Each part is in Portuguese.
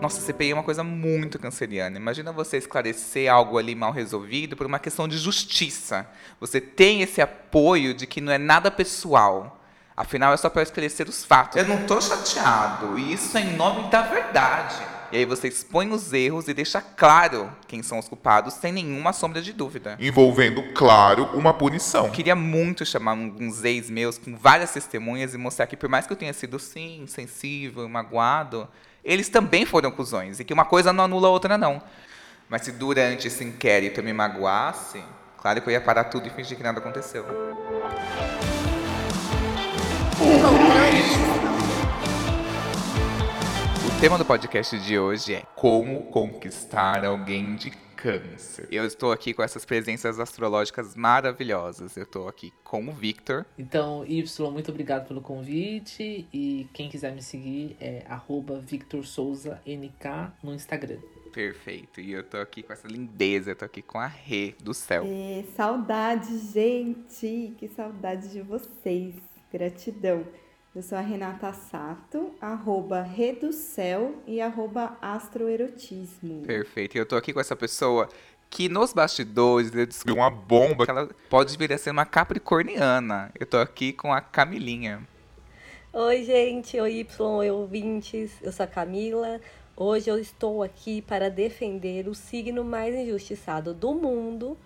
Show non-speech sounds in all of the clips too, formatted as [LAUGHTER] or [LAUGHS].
Nossa, CPI é uma coisa muito canceriana. Imagina você esclarecer algo ali mal resolvido por uma questão de justiça. Você tem esse apoio de que não é nada pessoal. Afinal, é só para esclarecer os fatos. Eu não tô chateado. E isso é em nome da verdade. E aí você expõe os erros e deixa claro quem são os culpados, sem nenhuma sombra de dúvida. Envolvendo, claro, uma punição. Eu queria muito chamar uns ex meus com várias testemunhas e mostrar que, por mais que eu tenha sido, sim, sensível, magoado, eles também foram cuzões. E que uma coisa não anula a outra, não. Mas se durante esse inquérito eu me magoasse, claro que eu ia parar tudo e fingir que nada aconteceu. O tema do podcast de hoje é Como conquistar alguém de câncer. Eu estou aqui com essas presenças astrológicas maravilhosas. Eu estou aqui com o Victor. Então, Y, muito obrigado pelo convite. E quem quiser me seguir é VictorSouzaNK no Instagram. Perfeito. E eu tô aqui com essa lindeza, eu tô aqui com a Rê do céu. É, saudade, gente! Que saudade de vocês. Gratidão. Eu sou a Renata Sato, arroba Reducel e arroba Astroerotismo. Perfeito. E eu tô aqui com essa pessoa que nos bastidores eu descobri uma bomba que ela pode vir a ser uma capricorniana. Eu tô aqui com a Camilinha. Oi, gente. Oi, Y, oi, ouvintes. Eu sou a Camila. Hoje eu estou aqui para defender o signo mais injustiçado do mundo,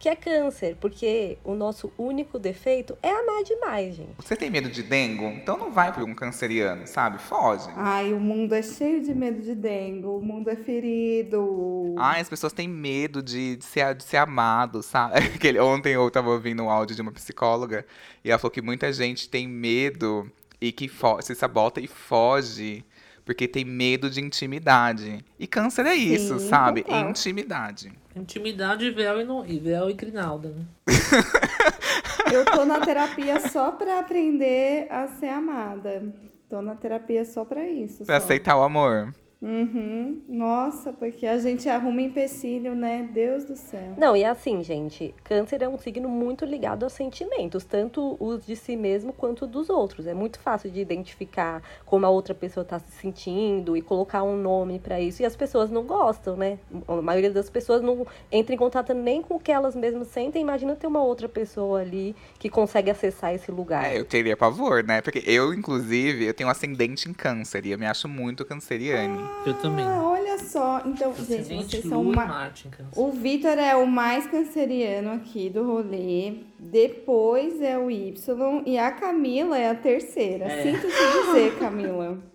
que é câncer, porque o nosso único defeito é amar demais, gente. Você tem medo de dengo? Então não vai para um canceriano, sabe? Foge. Ai, o mundo é cheio de medo de dengue, o mundo é ferido. Ai, as pessoas têm medo de, de ser, de ser amado, sabe? [LAUGHS] Aquele, ontem eu tava ouvindo um áudio de uma psicóloga e ela falou que muita gente tem medo e que se sabota e foge porque tem medo de intimidade. E câncer é isso, Sim, sabe? total. Intimidade. Intimidade, véu e, no, e véu e grinalda, né? [LAUGHS] Eu tô na terapia só pra aprender a ser amada. Tô na terapia só pra isso. Pra só. aceitar o amor. Uhum. Nossa, porque a gente arruma empecilho, né? Deus do céu. Não, e assim, gente, câncer é um signo muito ligado aos sentimentos, tanto os de si mesmo quanto dos outros. É muito fácil de identificar como a outra pessoa está se sentindo e colocar um nome para isso. E as pessoas não gostam, né? A maioria das pessoas não entra em contato nem com o que elas mesmas sentem. Imagina ter uma outra pessoa ali que consegue acessar esse lugar. É, eu teria pavor, né? Porque eu, inclusive, eu tenho um ascendente em câncer e eu me acho muito canceriane. Eu também. Ah, olha só. Então, gente, Acidente, vocês são uma... Marte em câncer. O Vitor é o mais canceriano aqui do rolê. Depois é o Y. E a Camila é a terceira. É. Sinto te dizer, Camila. [LAUGHS]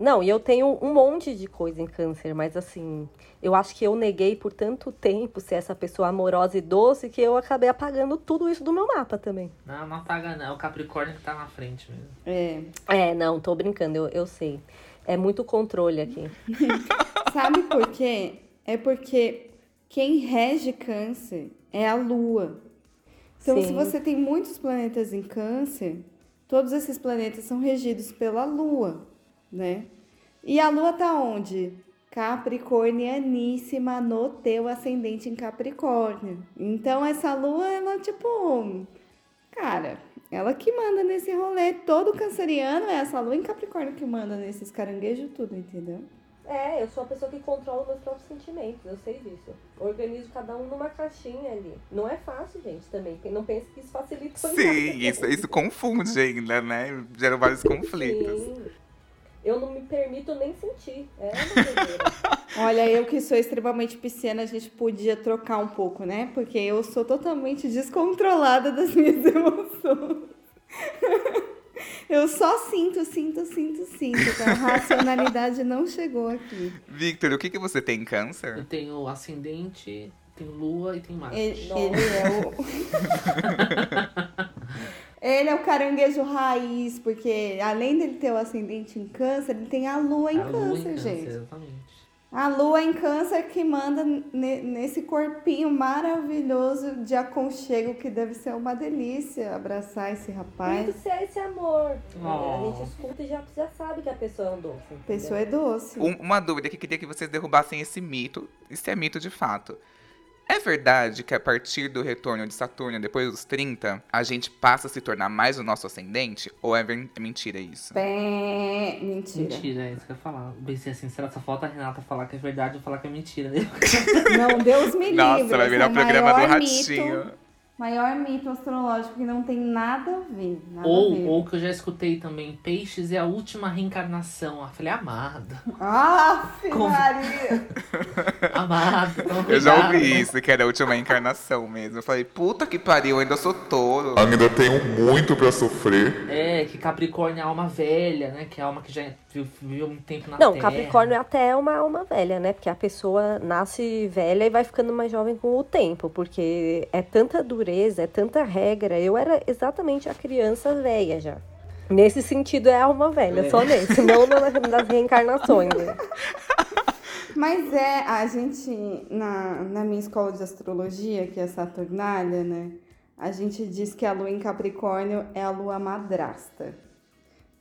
Não, e eu tenho um monte de coisa em câncer, mas assim, eu acho que eu neguei por tanto tempo ser essa pessoa amorosa e doce que eu acabei apagando tudo isso do meu mapa também. Não, não apaga não. É o Capricórnio que tá na frente mesmo. É. É, não, tô brincando, eu, eu sei. É muito controle aqui. [LAUGHS] Sabe por quê? É porque quem rege câncer é a Lua. Então, Sim. se você tem muitos planetas em câncer, todos esses planetas são regidos pela Lua, né? E a Lua tá onde? Capricornianíssima no teu ascendente em Capricórnio. Então, essa Lua, ela, tipo, cara, ela que manda nesse rolê. Todo canceriano é essa Lua em Capricórnio que manda nesses caranguejos tudo, entendeu? É, eu sou a pessoa que controla meus próprios sentimentos, eu sei disso. Organizo cada um numa caixinha ali. Não é fácil, gente, também. Não pense que isso facilita o Sim, isso, isso confunde ainda, né? Gera vários conflitos. Sim. Eu não me permito nem sentir. É. [LAUGHS] Olha, eu que sou extremamente pisciana, a gente podia trocar um pouco, né? Porque eu sou totalmente descontrolada das minhas [LAUGHS] emoções. Eu só sinto, sinto, sinto, sinto. Tá? A racionalidade não chegou aqui. Victor, o que, que você tem em Eu câncer? tenho ascendente, tenho Lua e tenho Marte. Ele, ele é o. [LAUGHS] Ele é o caranguejo raiz, porque além dele ter o ascendente em câncer, ele tem a lua em A Lua câncer, em gente. Exatamente. A lua em câncer que manda ne- nesse corpinho maravilhoso de aconchego que deve ser uma delícia abraçar esse rapaz. Muito ser esse amor. Oh. A gente escuta e já, já sabe que a pessoa é um doce. A pessoa é doce. Um- uma dúvida que eu queria que vocês derrubassem esse mito. Isso é mito de fato. É verdade que a partir do retorno de Saturno, depois dos 30, a gente passa a se tornar mais o nosso ascendente? Ou é, ver- é mentira isso? Pé... Mentira. Mentira, é isso que eu ia falar. Eu pensei assim, será que só falta a Renata falar que é verdade ou falar que é mentira? Não, Deus me livre. Nossa, vai virar é o programa do Ratinho. Mito, maior mito astrológico que não tem nada a ver. Nada a ou, ver. ou que eu já escutei também, peixes é a última reencarnação. Eu falei, amado, Ah, Com- Maria! [LAUGHS] amado. toma Eu já ouvi isso, que era a última encarnação mesmo. Eu falei, puta que pariu, eu ainda sou touro. Ainda tenho muito pra sofrer. É, que Capricórnio é alma velha, né? Que é a alma que já viu- viveu muito tempo na Não, Terra. Capricórnio é até uma alma velha, né? Porque a pessoa nasce velha e vai ficando mais jovem com o tempo. Porque é tanta dureza, é tanta regra. Eu era exatamente a criança velha já. Nesse sentido é alma velha, É. só nesse, não na- nas reencarnações. né? [LAUGHS] Mas é, a gente, na, na minha escola de astrologia, que é Saturnália, né? A gente diz que a lua em Capricórnio é a lua madrasta.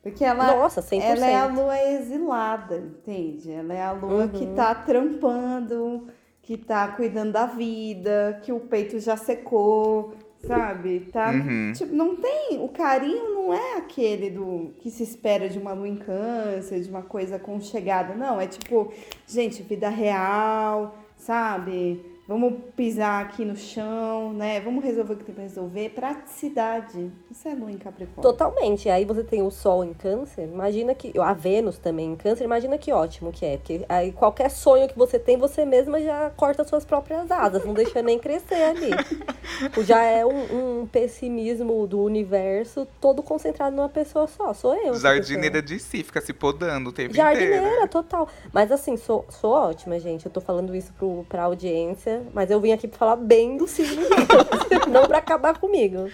Porque ela, Nossa, 100%. ela é a lua exilada, entende? Ela é a lua que tá trampando, que tá cuidando da vida, que o peito já secou, sabe? Tá, Uhum. tipo, não tem, o carinho não é aquele do que se espera de uma lua em câncer, de uma coisa conchegada, não, é tipo, gente, vida real, sabe? Vamos pisar aqui no chão, né? Vamos resolver o que tem pra resolver. Praticidade. Isso é lua em Capricórnio. Totalmente. Aí você tem o Sol em Câncer, imagina que. A Vênus também em Câncer, imagina que ótimo que é. Porque aí qualquer sonho que você tem, você mesma já corta suas próprias asas, não deixa nem crescer ali. [LAUGHS] Já é um, um pessimismo do universo todo concentrado numa pessoa só. Sou eu. Jardineira de si, fica se podando o tempo pessoa. inteiro. Jardineira, total. Mas assim, sou, sou ótima, gente. Eu tô falando isso pro, pra audiência, mas eu vim aqui pra falar bem do signo de Câncer, [LAUGHS] não pra acabar comigo.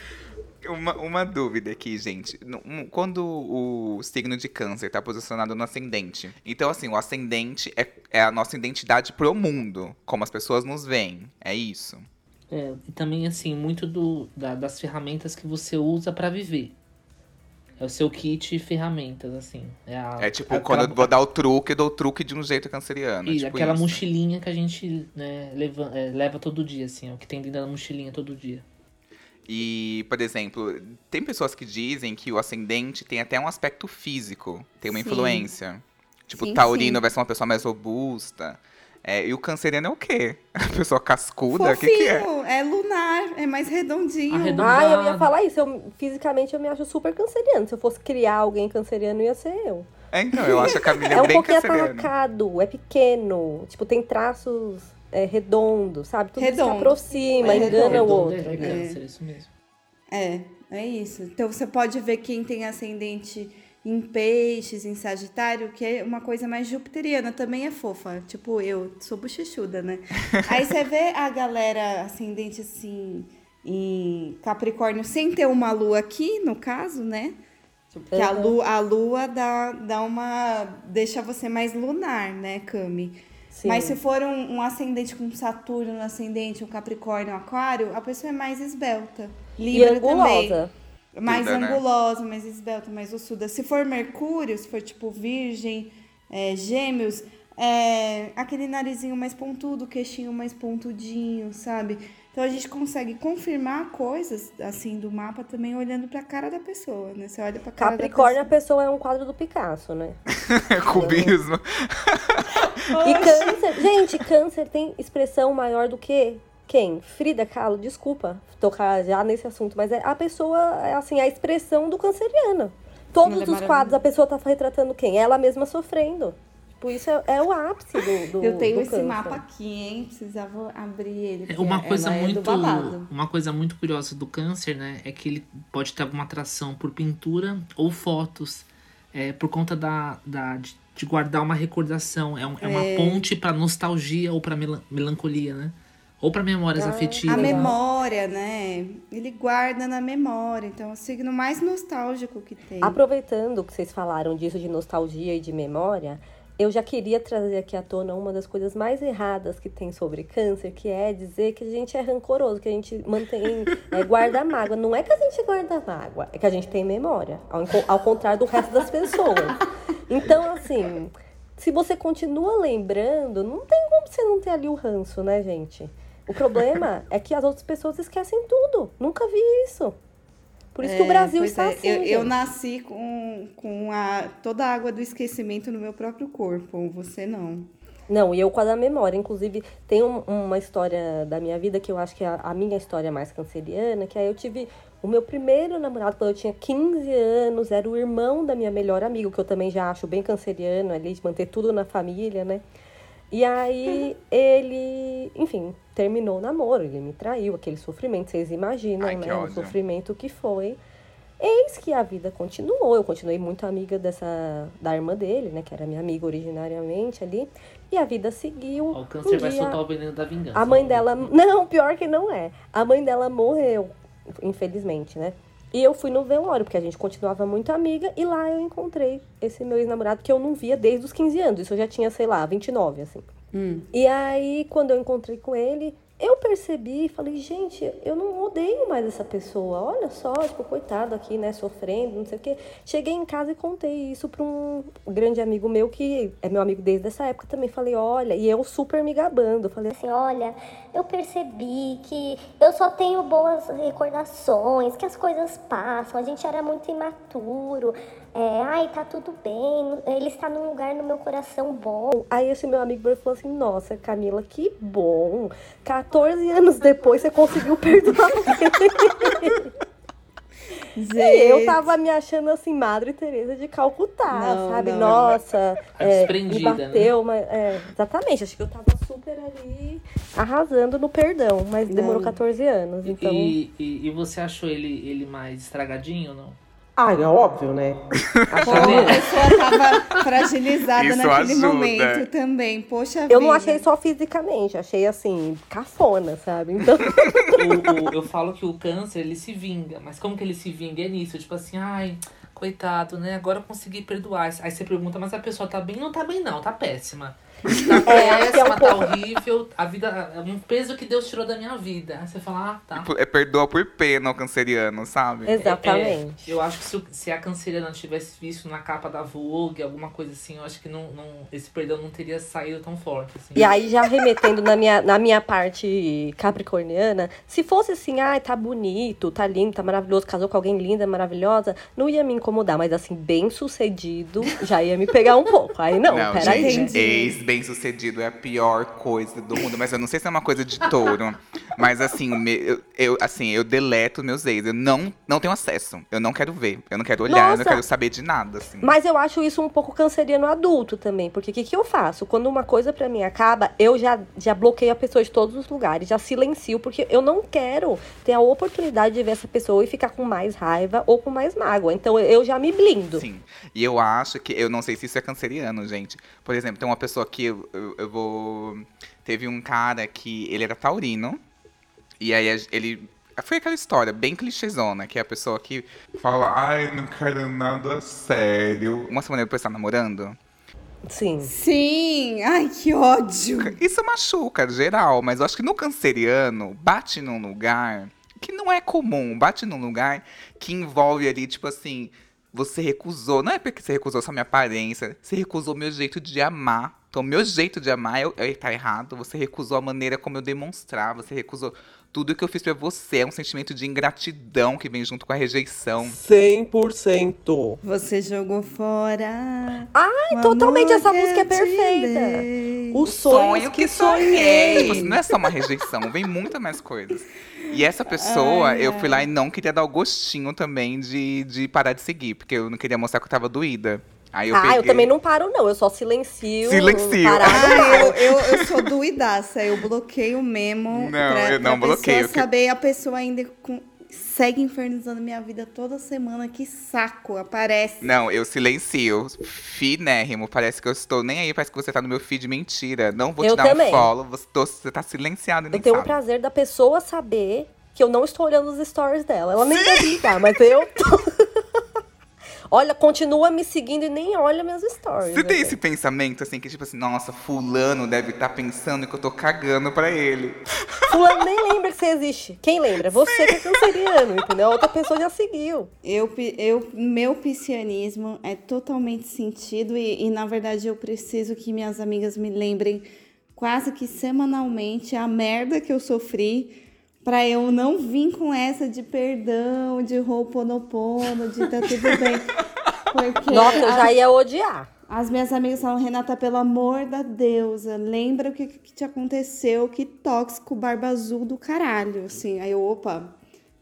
Uma, uma dúvida aqui, gente. Quando o signo de câncer tá posicionado no ascendente. Então, assim, o ascendente é, é a nossa identidade pro mundo. Como as pessoas nos veem. É isso. É, e também, assim, muito do, da- das ferramentas que você usa pra viver. É o seu kit de ferramentas, assim. É, a, É tipo, aquela- quando eu vou dar o truque, eu dou o truque de um jeito canceriano. E tipo aquela isso. mochilinha que a gente né, leva, é, leva todo dia, assim, ó, que tem dentro da mochilinha todo dia. E, por exemplo, tem pessoas que dizem que o ascendente tem até um aspecto físico, tem uma Sim. influência. Tipo, Sim, taurino sim. vai ser uma pessoa mais robusta. É, e o canceriano é o quê? [LAUGHS] A pessoa cascuda? O que, que é? É lunar, é mais redondinho. Arredondado. Ah, eu ia falar isso. Eu, fisicamente eu me acho super canceriano. Se eu fosse criar alguém canceriano, ia ser eu. É, então, eu acho a [LAUGHS] Camila É um bem pouquinho canceriana. atacado, é pequeno. Tipo, tem traços é, redondos, sabe? Tudo Redondo. se aproxima, É engana o Redondo outro. É, é câncer, isso mesmo. É, é isso. Então você pode ver quem tem ascendente em peixes, em sagitário, que é uma coisa mais jupiteriana, também é fofa. Tipo, eu sou bochechuda, né? [LAUGHS] Aí você vê a galera ascendente assim em Capricórnio sem ter uma lua aqui, no caso, né? Que a lua, a lua dá, dá uma. deixa você mais lunar, né, Cami? Sim. Mas se for um, um ascendente com Saturno no ascendente, um Capricórnio, um Aquário, a pessoa é mais esbelta. E Libra também. Angulosa. Mais né? angulosa, mais esbelta, mais ossuda. Se for Mercúrio, se for tipo Virgem, é, Gêmeos, é, aquele narizinho mais pontudo, queixinho mais pontudinho, sabe? Então a gente consegue confirmar coisas assim do mapa também olhando pra cara da pessoa, né? Você olha pra cara Capricórnio, a da pessoa é um quadro do Picasso, né? [LAUGHS] Cubismo. [LAUGHS] E câncer, gente, câncer tem expressão maior do que quem? Frida Kahlo, desculpa tocar já nesse assunto, mas é a pessoa, é assim, a expressão do canceriano. Todos é os quadros a pessoa tá retratando quem? Ela mesma sofrendo. Tipo, isso é, é o ápice do, do Eu tenho do esse câncer. mapa aqui, hein? Precisava abrir ele. É uma coisa é muito babado. uma coisa muito curiosa do câncer, né, é que ele pode ter alguma atração por pintura ou fotos, é, por conta da, da de, de guardar uma recordação, é, um- é uma ponte para nostalgia ou para melancolia, né? Ou para memórias afetivas. A memória, né? Ele guarda na memória. Então, é o signo mais nostálgico que tem. Aproveitando que vocês falaram disso de nostalgia e de memória, eu já queria trazer aqui à tona uma das coisas mais erradas que tem sobre câncer, que é dizer que a gente é rancoroso, que a gente mantém, é, guarda mágoa. Não é que a gente guarda mágoa, é que a gente tem memória, ao, ao contrário do resto das pessoas. Então, assim, se você continua lembrando, não tem como você não ter ali o ranço, né, gente? O problema [LAUGHS] é que as outras pessoas esquecem tudo. Nunca vi isso. Por isso que o É, Brasil está é, assim. Eu, eu nasci com, com a, toda a água do esquecimento no meu próprio corpo. Você não. Não, e eu com a da memória. Inclusive, tem um- uma história da minha vida que eu acho que é a, a minha história mais canceriana, que aí eu tive o meu primeiro namorado quando eu tinha 15 anos, era o irmão da minha melhor amiga, que eu também já acho bem canceriano ali, de manter tudo na família, né? E aí [LAUGHS] ele, enfim, terminou o namoro, ele me traiu, aquele sofrimento, vocês imaginam, Ai, que né? O sofrimento que foi. Eis que a vida continuou. Eu continuei muito amiga dessa da irmã dele, né? Que era minha amiga originariamente ali. E a vida seguiu. O câncer Um vai dia, soltar o veneno da vingança. A mãe dela. Não, pior que não é. A mãe dela morreu, infelizmente, né? E eu fui no velório, porque a gente continuava muito amiga, e lá eu encontrei esse meu ex-namorado que eu não via desde os 15 anos. Isso eu já tinha, sei lá, 29, assim. E aí, quando eu encontrei com ele, eu percebi e falei, gente, eu não odeio mais essa pessoa. Olha só, tipo, coitado aqui, né, sofrendo, não sei o quê. Cheguei em casa e contei isso pra um grande amigo meu, que é meu amigo desde essa época também. Falei, olha, e eu super me gabando. Falei assim, olha, eu percebi que eu só tenho boas recordações, que as coisas passam, a gente era muito imaturo, é, ai, tá tudo bem, ele está num lugar no meu coração bom. Aí esse meu amigo falou assim, nossa, Camila, que bom. 14 anos depois você conseguiu perdoar [LAUGHS] ele. E eu tava me achando assim, Madre Teresa de Calcutá, Não, sabe? não. Nossa, A é, me desprendida, né? bateu, mas, é, exatamente. Acho que eu tava super ali arrasando no perdão, mas demorou 14 anos, então... E, e, e você achou ele, ele mais estragadinho ou não? Ah, é óbvio, né? [LAUGHS] A pessoa tava fragilizada Isso naquele ajuda. momento também. Poxa Eu vida. não achei só fisicamente, achei assim, cafona, sabe? Então, [LAUGHS] [LAUGHS] O- o- eu falo que o câncer, ele se vinga. Mas como que ele se vinga? É nisso, tipo assim, ai, coitado, né? Agora eu consegui perdoar. Aí você pergunta, mas a pessoa tá bem? Não tá bem não, tá péssima. Tá É, que é um péssima, tá horrível. A vida, é um peso que Deus tirou da minha vida. Aí você fala, ah, tá. É perdoa por pena o canceriano, sabe? exatamente. É, eu acho que se, se a canceriana tivesse visto na capa da Vogue, alguma coisa assim, eu acho que não, não, esse perdão não teria saído tão forte. Assim. E aí, já remetendo na minha, na minha parte capricorniana, se fosse assim, ai, tá bonito, tá lindo, tá maravilhoso, casou com alguém linda, maravilhosa, não ia me incomodar, mas assim, bem sucedido, já ia me pegar um pouco. Aí não, Não, peraí. gente, Entendi. ex bem sucedido é a pior coisa do mundo. Mas eu não sei se é uma coisa de touro. Mas assim, eu, eu- assim, eu deleto meus ex. Eu não, não tenho acesso. Eu não quero ver. Eu não quero olhar, eu não quero saber de nada, assim. Mas eu acho isso um pouco canceriano adulto também, porque o que, que eu faço? Quando uma coisa pra mim acaba, eu já, já bloqueio a pessoa de todos os lugares, já silencio, porque eu não quero ter a oportunidade de ver essa pessoa e ficar com mais raiva ou com mais mágoa. Então eu já me blindo. Sim. E eu acho que. Eu não sei se isso é canceriano, gente. Por exemplo, tem uma pessoa que eu, eu, eu vou. Teve um cara que ele era taurino. E aí ele. Foi aquela história bem clichêzona, que é a pessoa que. Fala, ai, não quero nada sério. Uma semana depois tá namorando. Sim. Sim, ai, que ódio. Isso machuca, geral, mas eu acho que no canceriano bate num lugar que não é comum, bate num lugar que envolve ali, tipo assim, você recusou, não é porque você recusou só minha aparência, você recusou meu jeito de amar. Então, meu jeito de amar é, é tá errado, você recusou a maneira como eu demonstrar, você recusou tudo que eu fiz pra você, é um sentimento de ingratidão que vem junto com a rejeição. 100%. Você jogou fora. Ai, o totalmente, essa música é perfeita. dei. Os sonhos que sonhei. Tipo, assim, não é só uma rejeição, vem muita mais coisas. E essa pessoa, Ai, eu fui lá e não queria dar o gostinho também de, de parar de seguir, porque eu não queria mostrar que eu tava doída. Aí eu ah, peguei... eu também não paro, não. Eu só silencio. Silencio. Ah, eu, eu, eu sou doidaça. Eu bloqueio mesmo. Não, pra, eu não pra bloqueio, pessoa que- saber, a pessoa ainda com- segue infernizando minha vida toda semana. Que saco, aparece. Não, eu silencio. Finérrimo. Parece que eu estou nem aí, parece que você tá no meu feed. Mentira. Não vou te Eu dar também. um follow. Você, tô- você tá silenciado Eu tenho o sabe. prazer da pessoa saber que eu não estou olhando os stories dela. Ela nem deve ligar, mas eu [LAUGHS] tô. Olha, continua me seguindo e nem olha meus stories. Você tem né? esse pensamento, assim, que tipo assim, nossa, fulano deve estar pensando que eu tô cagando pra ele. [LAUGHS] Fulano nem lembra que você existe. Quem lembra? Você que é canceriano, entendeu? A outra pessoa já seguiu. Eu, eu, meu piscianismo é totalmente sentido e, e, na verdade, eu preciso que minhas amigas me lembrem quase que semanalmente a merda que eu sofri pra eu não vir com essa de perdão, de rouponopono, de tá tudo bem. [LAUGHS] Porque Nossa, eu já ia odiar. as minhas amigas falam, Renata, pelo amor da deusa, lembra o que, que te aconteceu, que tóxico, barba azul do caralho, assim. Aí eu, opa,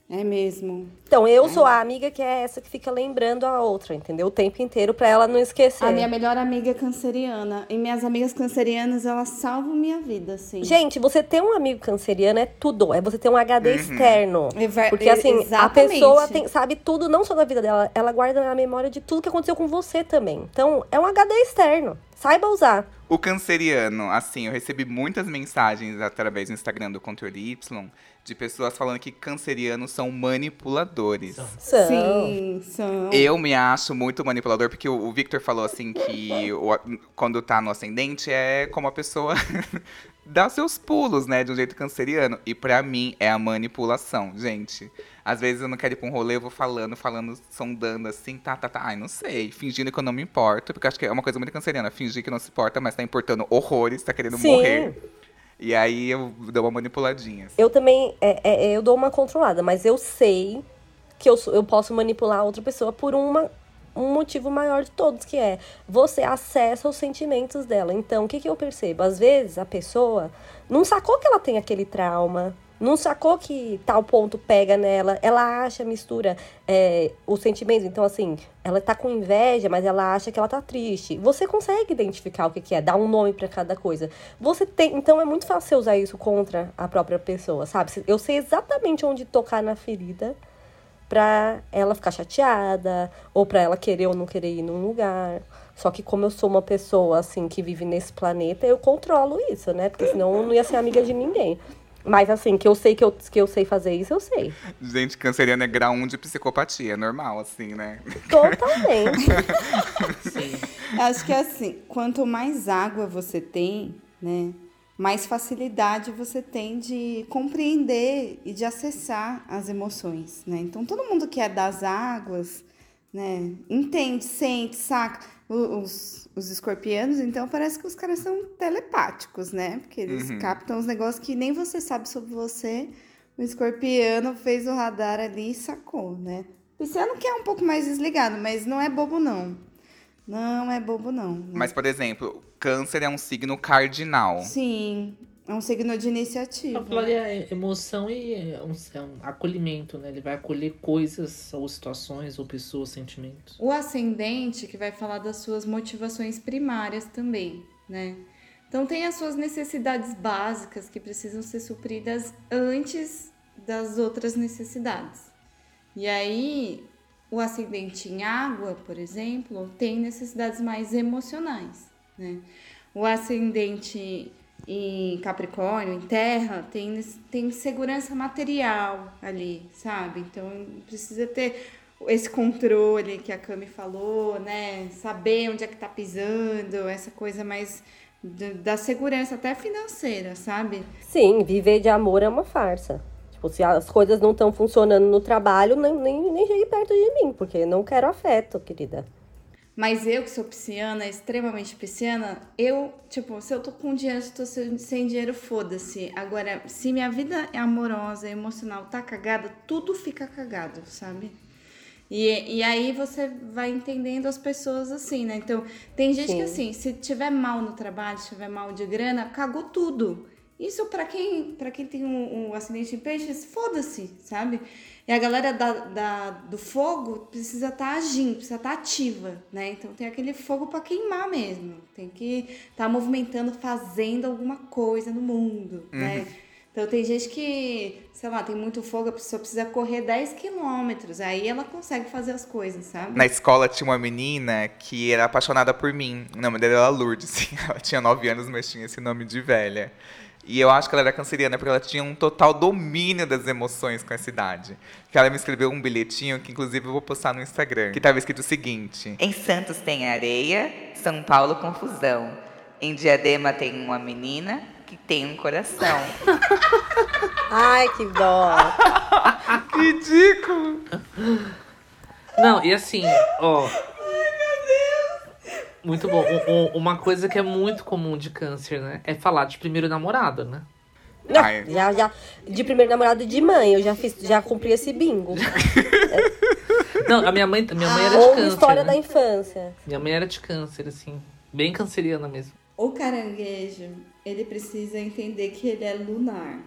é mesmo. Então, eu sou a amiga que é essa que fica lembrando a outra, entendeu? O tempo inteiro pra ela não esquecer. A minha melhor amiga é canceriana, e minhas amigas cancerianas, elas salvam minha vida, assim. Gente, você ter um amigo canceriano é tudo. É você ter um HD externo. É ver- Porque assim, a exatamente. pessoa tem- sabe tudo, não só da vida dela, ela guarda na memória de tudo que aconteceu com você também. Então, é um HD externo. Saiba usar. O canceriano, assim, eu recebi muitas mensagens através do Instagram do Controle Y de pessoas falando que cancerianos são manipuladores. São. Sim, são. Eu me acho muito manipulador, porque o o Victor falou assim que o- quando tá no ascendente é como a pessoa [LAUGHS] dá seus pulos, né? De um jeito canceriano. E pra mim é a manipulação, gente. Às vezes eu não quero ir pra um rolê, eu vou falando, falando, sondando assim, tá, tá, tá. Ai, não sei. Fingindo que eu não me importo, porque eu acho que é uma coisa muito canceriana. Fingir que não se importa, mas tá importando horrores, tá querendo Sim. morrer. E aí eu dou uma manipuladinha. assim. Eu também, é, é, eu dou uma controlada, mas eu sei que eu, eu posso manipular outra pessoa por uma, um motivo maior de todos, que é você acessa os sentimentos dela. Então, o que, que eu percebo? Às vezes a pessoa não sacou que ela tem aquele trauma, não sacou que tal ponto pega nela, ela acha, mistura é, os sentimentos. Então, assim, ela tá com inveja, mas ela acha que ela tá triste. Você consegue identificar o que, que é, dar um nome pra cada coisa. Você tem. Então, é muito fácil usar isso contra a própria pessoa, sabe? Eu sei exatamente onde tocar na ferida pra ela ficar chateada, ou pra ela querer ou não querer ir num lugar. Só que como eu sou uma pessoa, assim, que vive nesse planeta, eu controlo isso, né? Porque senão eu não ia ser amiga de ninguém. Mas assim, que eu sei que eu, que eu sei fazer isso, eu sei. Gente, canceriano é grau 1 de psicopatia, é normal, assim, né? Totalmente. [LAUGHS] Acho que é assim, quanto mais água você tem, né, mais facilidade você tem de compreender e de acessar as emoções, né? Então todo mundo que é das águas, né, entende, sente, saca. Os, os escorpianos, então, parece que os caras são telepáticos, né? Porque eles captam os negócios que nem você sabe sobre você. O escorpiano fez o radar ali e sacou, né? O pisciano que é um pouco mais desligado, mas não é bobo, não. Não é bobo, não. Mas, por exemplo, câncer é um signo cardinal. Sim, é um signo de iniciativa. Eu falaria é emoção e é um, é um acolhimento, né? Ele vai acolher coisas, ou situações, ou pessoas, sentimentos. O ascendente que vai falar das suas motivações primárias também, né? Então tem as suas necessidades básicas que precisam ser supridas antes das outras necessidades. E aí, o ascendente em água, por exemplo, tem necessidades mais emocionais, né? O ascendente em Capricórnio, em Terra, tem, tem segurança material ali, sabe? Então precisa ter esse controle que a Cami falou, né? Saber onde é que tá pisando, essa coisa mais da segurança até financeira, sabe? Sim, viver de amor é uma farsa. Tipo, se as coisas não estão funcionando no trabalho, nem, nem, nem chegue perto de mim, porque não quero afeto, querida. Mas eu que sou pisciana, extremamente pisciana, eu, tipo, se eu tô com dinheiro, se eu tô sem, sem dinheiro, foda-se. Agora, se minha vida é amorosa, emocional, tá cagada, tudo fica cagado, sabe? E, e aí você vai entendendo as pessoas assim, né? Então, tem gente que assim, se tiver mal no trabalho, se tiver mal de grana, cagou tudo. Isso pra quem, pra quem tem um, um acidente em peixes, foda-se, sabe? E a galera da, da- do fogo precisa estar agindo, precisa estar ativa, né? Então tem aquele fogo pra queimar mesmo. Tem que estar movimentando, fazendo alguma coisa no mundo, né? Então tem gente que, sei lá, tem muito fogo, a pessoa precisa correr 10 quilômetros. Aí ela consegue fazer as coisas, sabe? Na escola tinha uma menina que era apaixonada por mim. O nome dela era Lourdes. [LAUGHS] Ela tinha 9 anos, mas tinha esse nome de velha. E eu acho que ela era canceriana porque ela tinha um total domínio das emoções com essa idade. Que ela me escreveu um bilhetinho que, inclusive, eu vou postar no Instagram. Que tava escrito o seguinte: Em Santos tem areia, São Paulo confusão. Em Diadema tem uma menina que tem um coração. [LAUGHS] Ai, que dó. [LAUGHS] Ridículo! Não, e assim, ó. Muito bom. Um- um- uma coisa que é muito comum de câncer, né? É falar de primeiro namorado, né? Ai, Já, já, de primeiro namorado de mãe, eu já fiz, já cumpri esse bingo. [LAUGHS] Não, a minha mãe, minha mãe era de Ou câncer. história né? da infância. Minha mãe era de câncer, assim. Bem canceriana mesmo. O caranguejo, ele precisa entender que ele é lunar.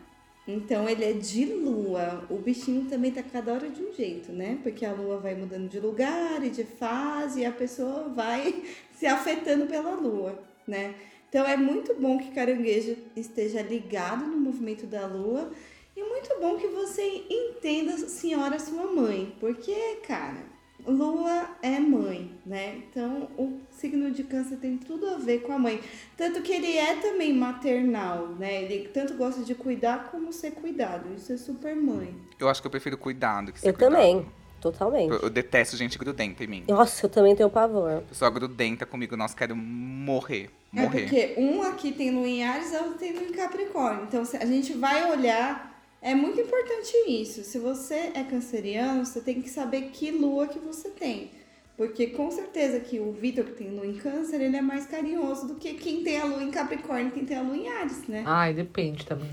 Então ele é de lua. O bichinho também tá cada hora de um jeito, né? Porque a lua vai mudando de lugar e de fase e a pessoa vai [LAUGHS] se afetando pela lua, né? Então é muito bom que caranguejo esteja ligado no movimento da lua e muito bom que você entenda, senhora, sua mãe, porque, cara, Lua é mãe, né? Então o signo de câncer tem tudo a ver com a mãe. Tanto que ele é também maternal, né? Ele tanto gosta de cuidar como ser cuidado. Isso é super mãe. eu acho que eu prefiro cuidado que ser Eu cuidado. também, totalmente. Eu, eu detesto gente grudenta em mim. Nossa, eu também tenho pavor. Pessoa grudenta comigo, nossa, quero morrer. Morrer. É porque um aqui tem lua em Ares, a outra tem lua em Capricórnio. Então se a gente vai olhar, é muito importante isso. Se você é canceriano, você tem que saber que lua que você tem. Porque com certeza que o Vitor que tem lua em câncer, ele é mais carinhoso do que quem tem a lua em Capricórnio, quem tem a lua em Ares, né? Ai, depende também.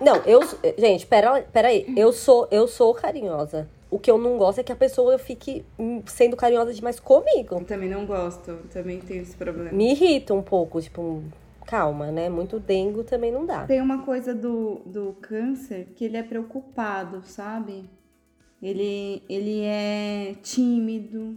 Não, eu. Gente, pera, pera aí. Eu sou, eu sou carinhosa. O que eu não gosto é que a pessoa fique sendo carinhosa demais comigo. Eu também não gosto, também tenho esse problema. Me irrita um pouco, tipo, calma, né? Muito dengo também não dá. Tem uma coisa do, do câncer que ele é preocupado, sabe? Ele, ele é tímido,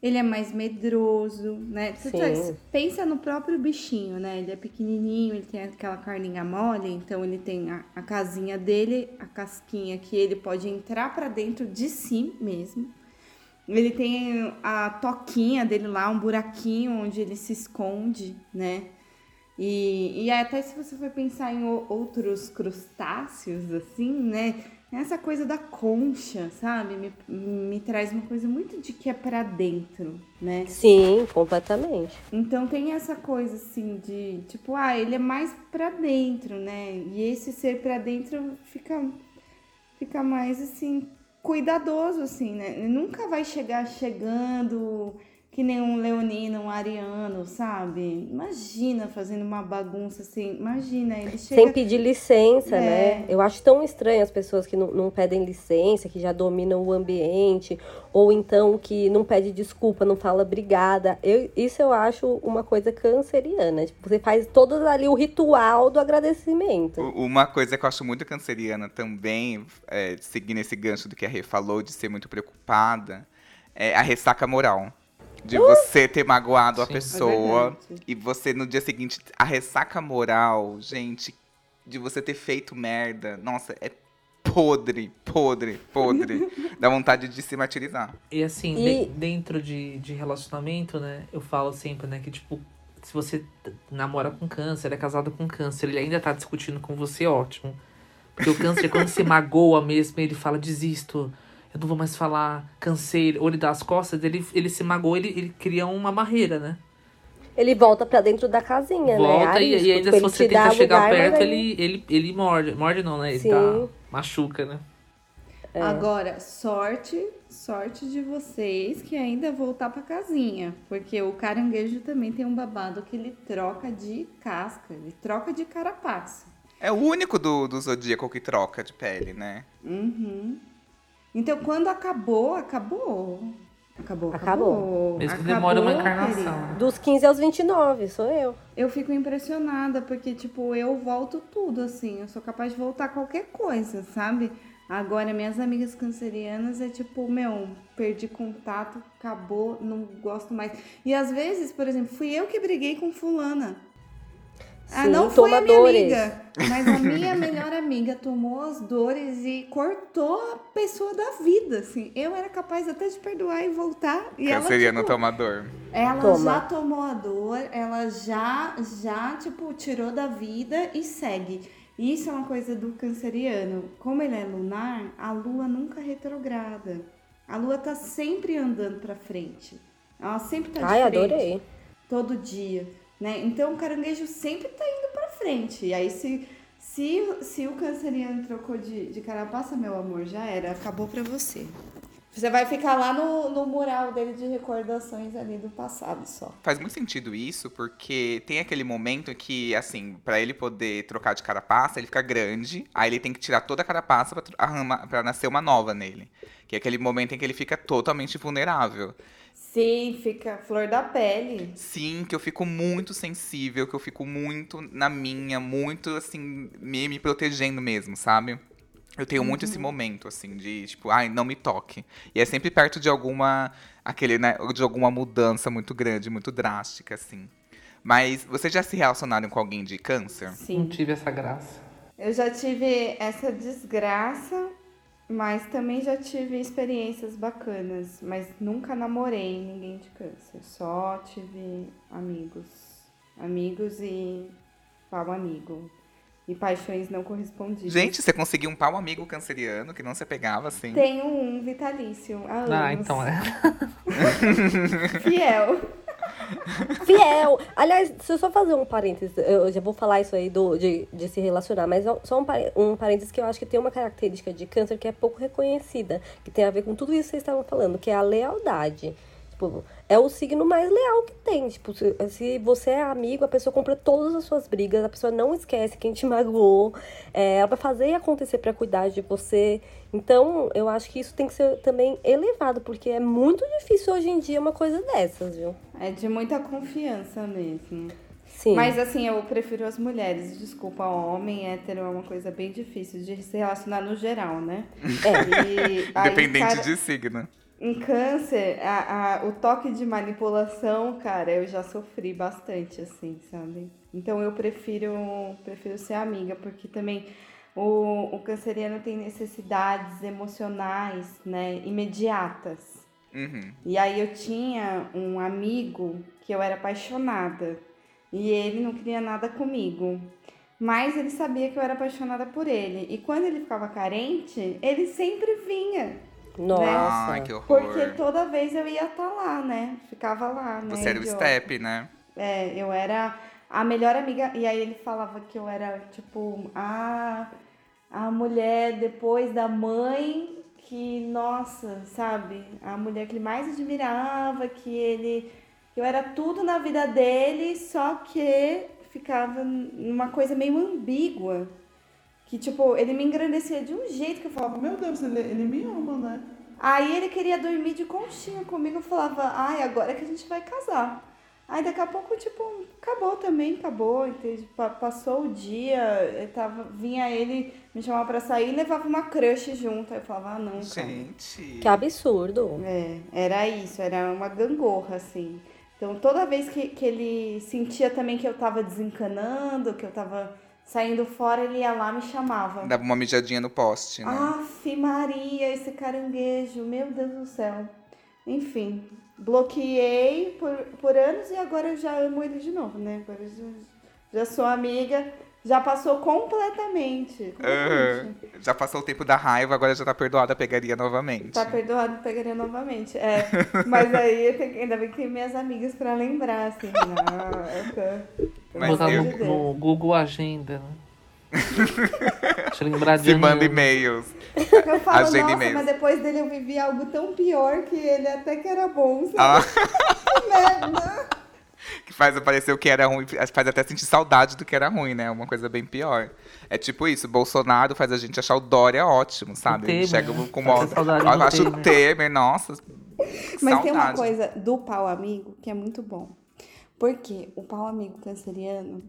ele é mais medroso, né? Você Sim. tá- pensa no próprio bichinho, né? Ele é pequenininho, ele tem aquela carninha mole, então ele tem a, a casinha dele, a casquinha que ele pode entrar pra dentro de si mesmo. Ele tem a toquinha dele lá, um buraquinho onde ele se esconde, né? E, e até se você for pensar em outros crustáceos, assim, né? Essa coisa da concha, sabe? Me, me traz uma coisa muito de que é pra dentro, né? Sim, completamente. Então tem essa coisa assim de, tipo, ah, ele é mais pra dentro, né? E esse ser pra dentro fica fica mais assim cuidadoso assim, né? Ele nunca vai chegar chegando que nem um leonino, um ariano, sabe? Imagina fazendo uma bagunça assim, imagina, ele chega Sem pedir licença, É. né? Eu acho tão estranho as pessoas que não, não pedem licença, que já dominam o ambiente, ou então que não pede desculpa, não fala obrigada. Eu, isso eu acho uma coisa canceriana. Tipo, você faz todo ali o ritual do agradecimento. Uma coisa que eu acho muito canceriana também, é, seguindo esse gancho do que a Rê falou, de ser muito preocupada, é a ressaca moral. De você ter magoado a Sim. É pessoa verdade. e você no dia seguinte. A ressaca moral, gente, de você ter feito merda, nossa, é podre, podre, podre. [LAUGHS] Dá vontade de se martirizar. E assim, E- de- dentro de, de relacionamento, né? Eu falo sempre, né? Que, tipo, se você namora com câncer, é casado com câncer, ele ainda tá discutindo com você, ótimo. Porque o câncer, quando se [LAUGHS] magoa mesmo, ele fala, desisto, eu não vou mais falar, cansei, ou ele dá as costas, ele, ele se magoa, ele, ele cria uma barreira, né? Ele volta pra dentro da casinha, né? Volta e, e ainda se você te tenta chegar lugar, perto, ele, ele, ele morde. Morde não, né? Ele Sim. dá, machuca, né? É. Agora, sorte, sorte de vocês que ainda voltar pra casinha, porque o caranguejo também tem um babado que ele troca de casca, ele troca de carapaça. É o único do, do zodíaco que troca de pele, né? Uhum. Então, quando acabou, acabou. Acabou, Acabou. acabou. Mesmo que demore uma Acabou, encarnação. querida. Dos 15 aos 29, sou eu. Eu fico impressionada, porque, tipo, eu volto tudo, assim. Eu sou capaz de voltar qualquer coisa, sabe? Agora, minhas amigas cancerianas é tipo, meu, perdi contato, acabou, não gosto mais. E às vezes, por exemplo, fui eu que briguei com fulana. Ah, Sim, não foi a minha tomadores. amiga, mas a [LAUGHS] minha melhor amiga tomou as dores e cortou a pessoa da vida, assim. Eu era capaz até de perdoar e voltar. E ela, Canceriano tipo, tomador. ela Toma. já tomou a dor, ela já, já, tipo, tirou da vida e segue. E Isso é uma coisa do canceriano. Como ele é lunar, a lua nunca retrograda. A lua tá sempre andando pra frente. Ela sempre tá de Ai, frente. adorei. Todo dia, né? Então o caranguejo sempre tá indo pra frente. E aí se, se, se o canceriano trocou de, de carapaça, meu amor, já era. Acabou pra você. Você vai ficar lá no, no mural dele de recordações ali do passado só. Faz muito sentido isso, porque tem aquele momento que, assim, pra ele poder trocar de carapaça, ele fica grande, aí ele tem que tirar toda a carapaça pra, pra nascer uma nova nele. Que é aquele momento em que ele fica totalmente vulnerável. Sim, fica flor da pele. Sim, que eu fico muito sensível, que eu fico muito na minha, muito, assim, me, me protegendo mesmo, sabe? Eu tenho muito esse momento, assim, de, tipo, ai, não me toque. E é sempre perto de alguma, aquele, né, de alguma mudança muito grande, muito drástica, assim. Mas vocês já se relacionaram com alguém de câncer? Não Sim. tive essa graça. Eu já tive essa desgraça, mas também já tive experiências bacanas. Mas nunca namorei ninguém de câncer. Só tive amigos. Amigos e pau amigo. E paixões não correspondidas. Gente, você conseguiu um pau amigo canceriano que não se pegava, assim? Tenho um vitalício. Há anos. Ah, então é. [LAUGHS] Fiel. Fiel. Aliás, se eu só fazer um parênteses, eu já vou falar isso aí do, de, de se relacionar, mas só um, um parênteses que eu acho que tem uma característica de câncer que é pouco reconhecida, que tem a ver com tudo isso que vocês estavam falando, que é a lealdade. Tipo, é o signo mais leal que tem. Tipo, se, se você é amigo, a pessoa compra todas as suas brigas, a pessoa não esquece quem te [LAUGHS] magoou, é, ela vai fazer acontecer pra cuidar de você. Então, eu acho que isso tem que ser também elevado, porque é muito difícil hoje em dia uma coisa dessas, viu? É de muita confiança mesmo. Sim. Mas assim, eu prefiro as mulheres. Desculpa, homem hétero é uma coisa bem difícil de se relacionar no geral, né? É. Independente de signo. Em câncer, a, a- o toque de manipulação, cara, eu já sofri bastante, assim, sabe? Então eu prefiro, prefiro ser amiga, porque também o, o canceriano tem necessidades emocionais, né, imediatas. Uhum. E aí eu tinha um amigo que eu era apaixonada. E ele não queria nada comigo. Mas ele sabia que eu era apaixonada por ele. E quando ele ficava carente, ele sempre vinha. Nossa. Ai, que horror. Porque toda vez eu ia estar lá, né? Ficava lá, né? Você era o step, né? É, eu era a melhor amiga. E aí ele falava que eu era, tipo, a, a mulher depois da mãe que, nossa, sabe? A mulher que ele mais admirava, que ele. eu era tudo na vida dele, só que ficava numa coisa meio ambígua. Que, tipo, ele me engrandecia de um jeito que eu falava, meu Deus, ele, ele me ama, né? Aí ele queria dormir de conchinha comigo, eu falava, ai, agora que a gente vai casar. Aí daqui a pouco, tipo, acabou também, acabou, entende? Pa- Passou o dia, eu tava, vinha ele me chamar pra sair e levava uma crush junto. Aí eu falava, ah, não, cara. Gente. Que absurdo. É, era isso, era uma gangorra, assim. Então, toda vez que, que ele sentia também que eu tava desencanando, que eu tava saindo fora, ele ia lá e me chamava. Dava uma mijadinha no poste, né? Aff, Maria, esse caranguejo, meu Deus do céu. Enfim, bloqueei por, por anos e agora eu já amo ele de novo, né? Agora eu já, já sou amiga, já passou completamente. Completamente. Já passou o tempo da raiva, agora já tá perdoada, pegaria novamente. Tá perdoado, pegaria novamente. É, mas aí tenho- ainda bem que tem minhas amigas pra lembrar, assim. [LAUGHS] Mas Botar eu- no, no Google Agenda, né? [LAUGHS] Deixa eu lembrar de Se manda e-mails. Eu falo, Agenda nossa, e-mails. mas depois dele eu vivi algo tão pior que ele até que era bom, sabe? Ah, [LAUGHS] Que merda. Que faz aparecer o que era ruim, faz até sentir saudade do que era ruim, né? Uma coisa bem pior. É tipo isso, Bolsonaro faz a gente achar o Dória ótimo, sabe? Temer, Chega né? com uma... saudade Eu acho o Temer. Temer, nossa. Mas tem uma saudade. coisa do pau amigo que é muito bom. Porque o pau amigo canceriano,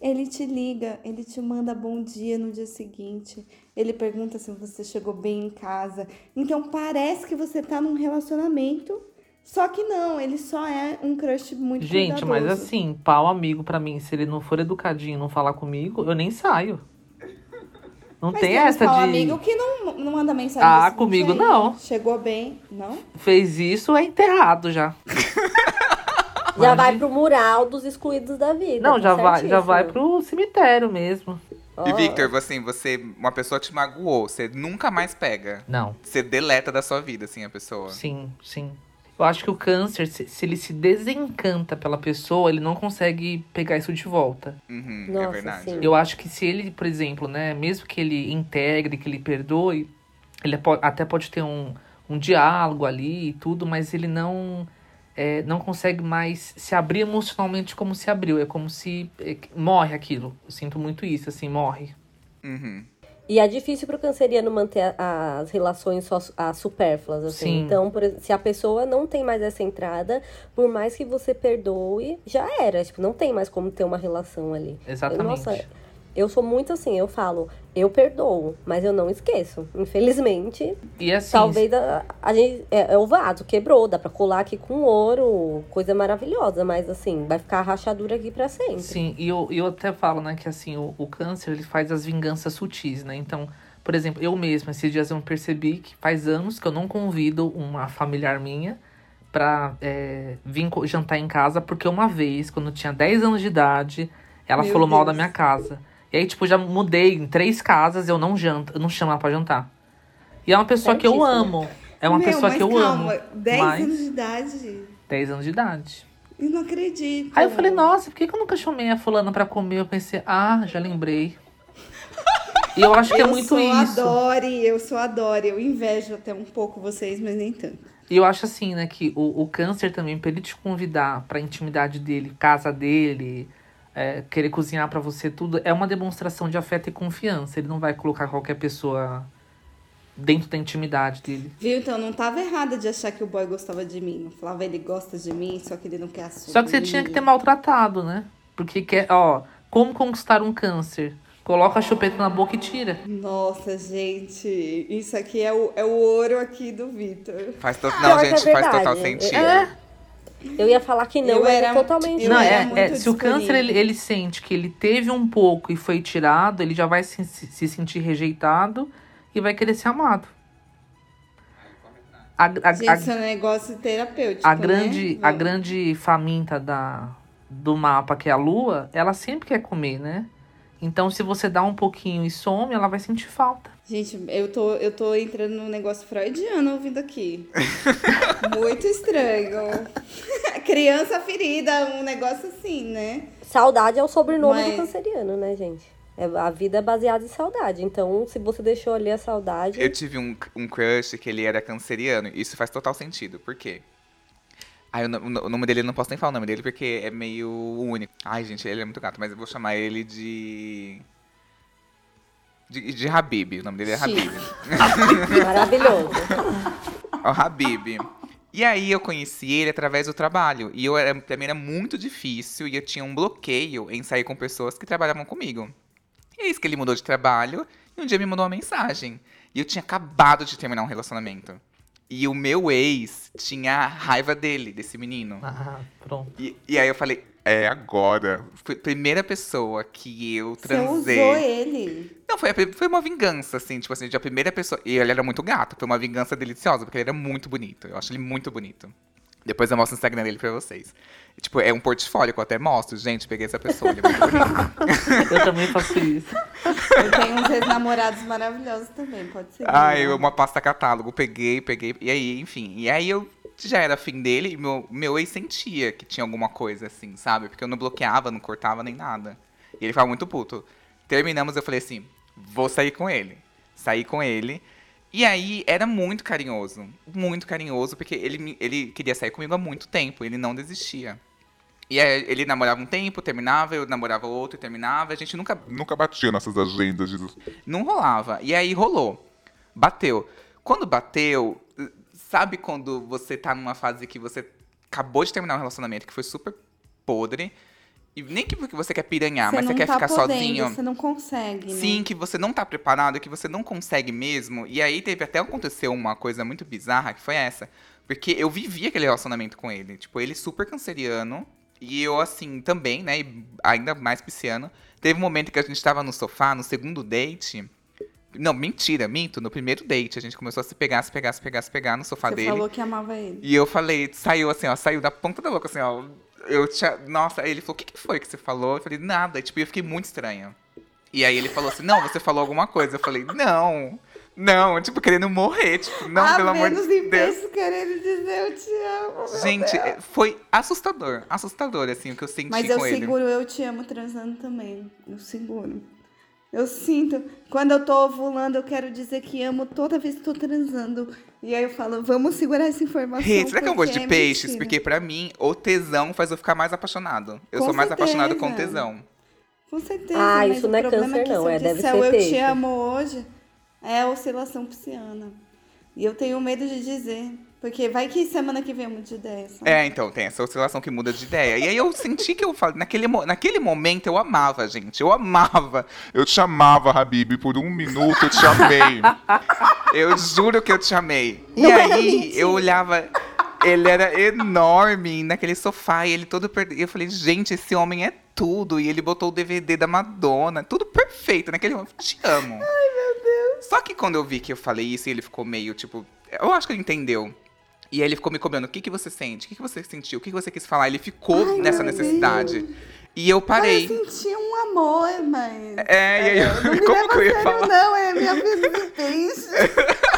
ele te liga, ele te manda bom dia no dia seguinte, ele pergunta se você chegou bem em casa. Então parece que você tá num relacionamento, só que não, ele só é um crush muito Gente, mas cuidadoso. assim, pau amigo pra mim, se ele não for educadinho e não falar comigo, eu nem saio. Não Mas tem tem essa pau de. amigo que não, não manda mensagem Ah, assim, comigo "Gente, não." Chegou bem, não? Fez isso, é enterrado já. [LAUGHS] Já vai pro mural dos excluídos da vida. Não, tá já vai, já vai pro cemitério mesmo. E Ó, Victor, assim, você, uma pessoa te magoou, você nunca mais pega. Não. Você deleta da sua vida, assim, a pessoa. Sim, sim. Eu acho que o câncer, se, se ele se desencanta pela pessoa, ele não consegue pegar isso de volta. Uhum, é Nossa, verdade. sim. Eu acho que se ele, por exemplo, né, mesmo que ele integre, que ele perdoe, ele até pode ter um, um diálogo ali e tudo, mas ele não é, não consegue mais se abrir emocionalmente como se abriu. É como se é, morre aquilo. Eu sinto muito isso, assim, morre. Uhum. E é difícil para o canceriano manter as relações só as supérfluas, assim. Sim. Então, por se a pessoa não tem mais essa entrada, por mais que você perdoe, já era. Tipo, não tem mais como ter uma relação ali. Exatamente. Nossa, eu sou muito assim, eu falo, eu perdoo, mas eu não esqueço. Infelizmente, E assim, talvez a, a gente. É, é o vaso, quebrou, dá pra colar aqui com ouro, coisa maravilhosa, mas assim, vai ficar a rachadura aqui pra sempre. Sim, e eu, eu até falo, né, que assim, o, o câncer, ele faz as vinganças sutis, né? Então, por exemplo, eu mesma, esses dias eu percebi que faz anos que eu não convido uma familiar minha pra é, vir jantar em casa, porque uma vez, quando eu tinha 10 anos de idade, ela Meu falou mal da Deus. minha casa. E aí, tipo, já mudei em três casas, eu não janto, eu não chamo ela pra jantar. E é uma pessoa que eu Certíssimo. amo. É uma Meu, pessoa que eu calma, amo. 10 mas anos de idade? 10 anos de idade. Eu não acredito. Aí eu falei, nossa, por que, que eu nunca chamei a fulana pra comer? Eu pensei, ah, já lembrei. [LAUGHS] E eu acho que é eu muito sou isso. a Dori, eu sou a Dori. Eu invejo até um pouco vocês, mas nem tanto. E eu acho assim, né, que o, o câncer também, pra ele te convidar pra intimidade dele, casa dele, é, querer cozinhar pra você, tudo, é uma demonstração de afeto e confiança. Ele não vai colocar qualquer pessoa dentro da intimidade dele. Viu? Então não tava errada de achar que o boy gostava de mim. Eu falava, ele gosta de mim, só que ele não quer assumir. Só que você tinha que ter maltratado, né? Porque, quer, ó, como conquistar um câncer? Coloca a chupeta na boca e tira. Nossa, gente, isso aqui é o, é o ouro aqui do Vitor. Faz to... Pior Não, é gente, faz total sentido. É. Eu ia falar que não, Eu mas era- é totalmente. Não, era é, é, se o câncer ele, ele sente que ele teve um pouco e foi tirado, ele já vai se, se sentir rejeitado e vai querer ser amado. A, a, Gente, a, isso é um negócio terapêutico. a grande, né? a grande faminta da, do mapa, que é a lua, ela sempre quer comer, né? Então, se você dá um pouquinho e some, ela vai sentir falta. Gente, eu tô, eu tô entrando num negócio freudiano ouvindo aqui. [LAUGHS] Muito estranho. [LAUGHS] Criança ferida, um negócio assim, né? Saudade é o sobrenome Mas- do canceriano, né, gente? É, a vida é baseada em saudade. Então, se você deixou ali a saudade. Eu tive um, um crush que ele era canceriano. Isso faz total sentido. Por quê? Ai, o, o nome dele, eu não posso nem falar o nome dele porque é meio único. Ai, gente, ele é muito gato, mas eu vou chamar ele de. De, de Habib. O nome dele é Chique. Habib. Maravilhoso. [LAUGHS] o Habib. E aí eu conheci ele através do trabalho. E eu era, pra mim era muito difícil e eu tinha um bloqueio em sair com pessoas que trabalhavam comigo. E é isso que ele mudou de trabalho e um dia me mandou uma mensagem. E eu tinha acabado de terminar um relacionamento. E o meu ex tinha raiva dele, desse menino. Ah, pronto. E, e aí eu falei, é agora. Foi a primeira pessoa que eu Você transei. usou ele. Não, foi, foi uma vingança, assim, tipo assim, de a primeira pessoa. E ele era muito gato, foi uma vingança deliciosa, porque ele era muito bonito. Eu acho ele muito bonito. Depois eu mostro o Instagram dele pra vocês. Tipo, é um portfólio que eu até mostro. Gente, peguei essa pessoa, ele é muito bonito. Eu também faço isso. Eu tenho uns ex-namorados maravilhosos também, pode ser. Ai, uma pasta catálogo, peguei, peguei. E aí, enfim. E aí eu já era afim dele e meu, meu ex sentia que tinha alguma coisa assim, sabe? Porque eu não bloqueava, não cortava nem nada. E ele ficava muito puto. Terminamos, eu falei assim: vou sair com ele. Saí com ele. E aí era muito carinhoso. Muito carinhoso, porque ele, ele queria sair comigo há muito tempo, ele não desistia. E aí ele namorava um tempo, terminava, eu namorava outro, terminava, a gente nunca Nunca batia nossas agendas. De... não rolava. E aí rolou. Bateu. Quando bateu, sabe quando você tá numa fase que você acabou de terminar um relacionamento que foi super podre, e nem que você quer piranhar, mas não você quer tá ficar podendo, sozinho. Você não consegue, né? Sim, que você não tá preparado, que você não consegue mesmo. E aí teve até aconteceu uma coisa muito bizarra, que foi essa. Porque eu vivi aquele relacionamento com ele. Tipo, ele super canceriano. E eu, assim, também, né? E ainda mais pisciano. Teve um momento que a gente tava no sofá, no segundo date. Não, mentira, minto. No primeiro date, a gente começou a se pegar, se pegar, se pegar, se pegar no sofá Você dele. falou que amava ele. E eu falei, saiu assim, ó, saiu da ponta da boca, assim, ó. Eu tinha. Nossa, aí ele falou, o que, que foi que você falou? Eu falei, nada. E, tipo, eu fiquei muito estranha. E aí ele falou assim, não, você falou alguma coisa. Eu falei, não. Não, tipo, querendo morrer. Tipo, não, a pelo amor de Deus. querendo dizer eu te amo. Gente, Deus. é, foi assustador. Assustador, assim, o que eu senti Mas eu com ele. seguro eu te amo transando também. Eu seguro. Eu sinto. Quando eu tô ovulando, eu quero dizer que amo toda vez que tô transando. E aí eu falo, vamos segurar essa informação. Rê, será que é um gosto de peixes? mentira. Porque pra mim, o tesão faz eu ficar mais apaixonado. Eu Com sou mais apaixonado com certeza. tesão. Com certeza. Ah, isso o não é problema câncer, que não, é, deve disser ser o eu peixe. te amo hoje, é a oscilação pisciana. E eu tenho medo de dizer. Porque vai que semana que vem eu mudo de ideia. sabe? É, então, tem essa oscilação que muda de ideia. E aí eu senti que eu falei, naquele, naquele momento eu amava, gente. Eu amava. Eu te amava, Habib, por um minuto eu te amei. Eu juro que eu te amei. E Não era aí mentira. eu olhava, ele era enorme naquele sofá e ele todo perdido. Eu falei, gente, esse homem é tudo. E ele botou o DVD da Madonna, tudo perfeito naquele momento. Te amo. Ai, meu Deus. Só que quando eu vi que eu falei isso, ele ficou meio tipo. Eu acho que ele entendeu. E aí ele ficou me cobrando, o que, que você sente? O que, que você sentiu? O que, que você quis falar? Ele ficou Ai, nessa necessidade. E eu parei. Ai, eu senti um amor, mas. É, e aí eu- Não [LAUGHS] me como que eu ia falar? não, é minha peixe. [LAUGHS]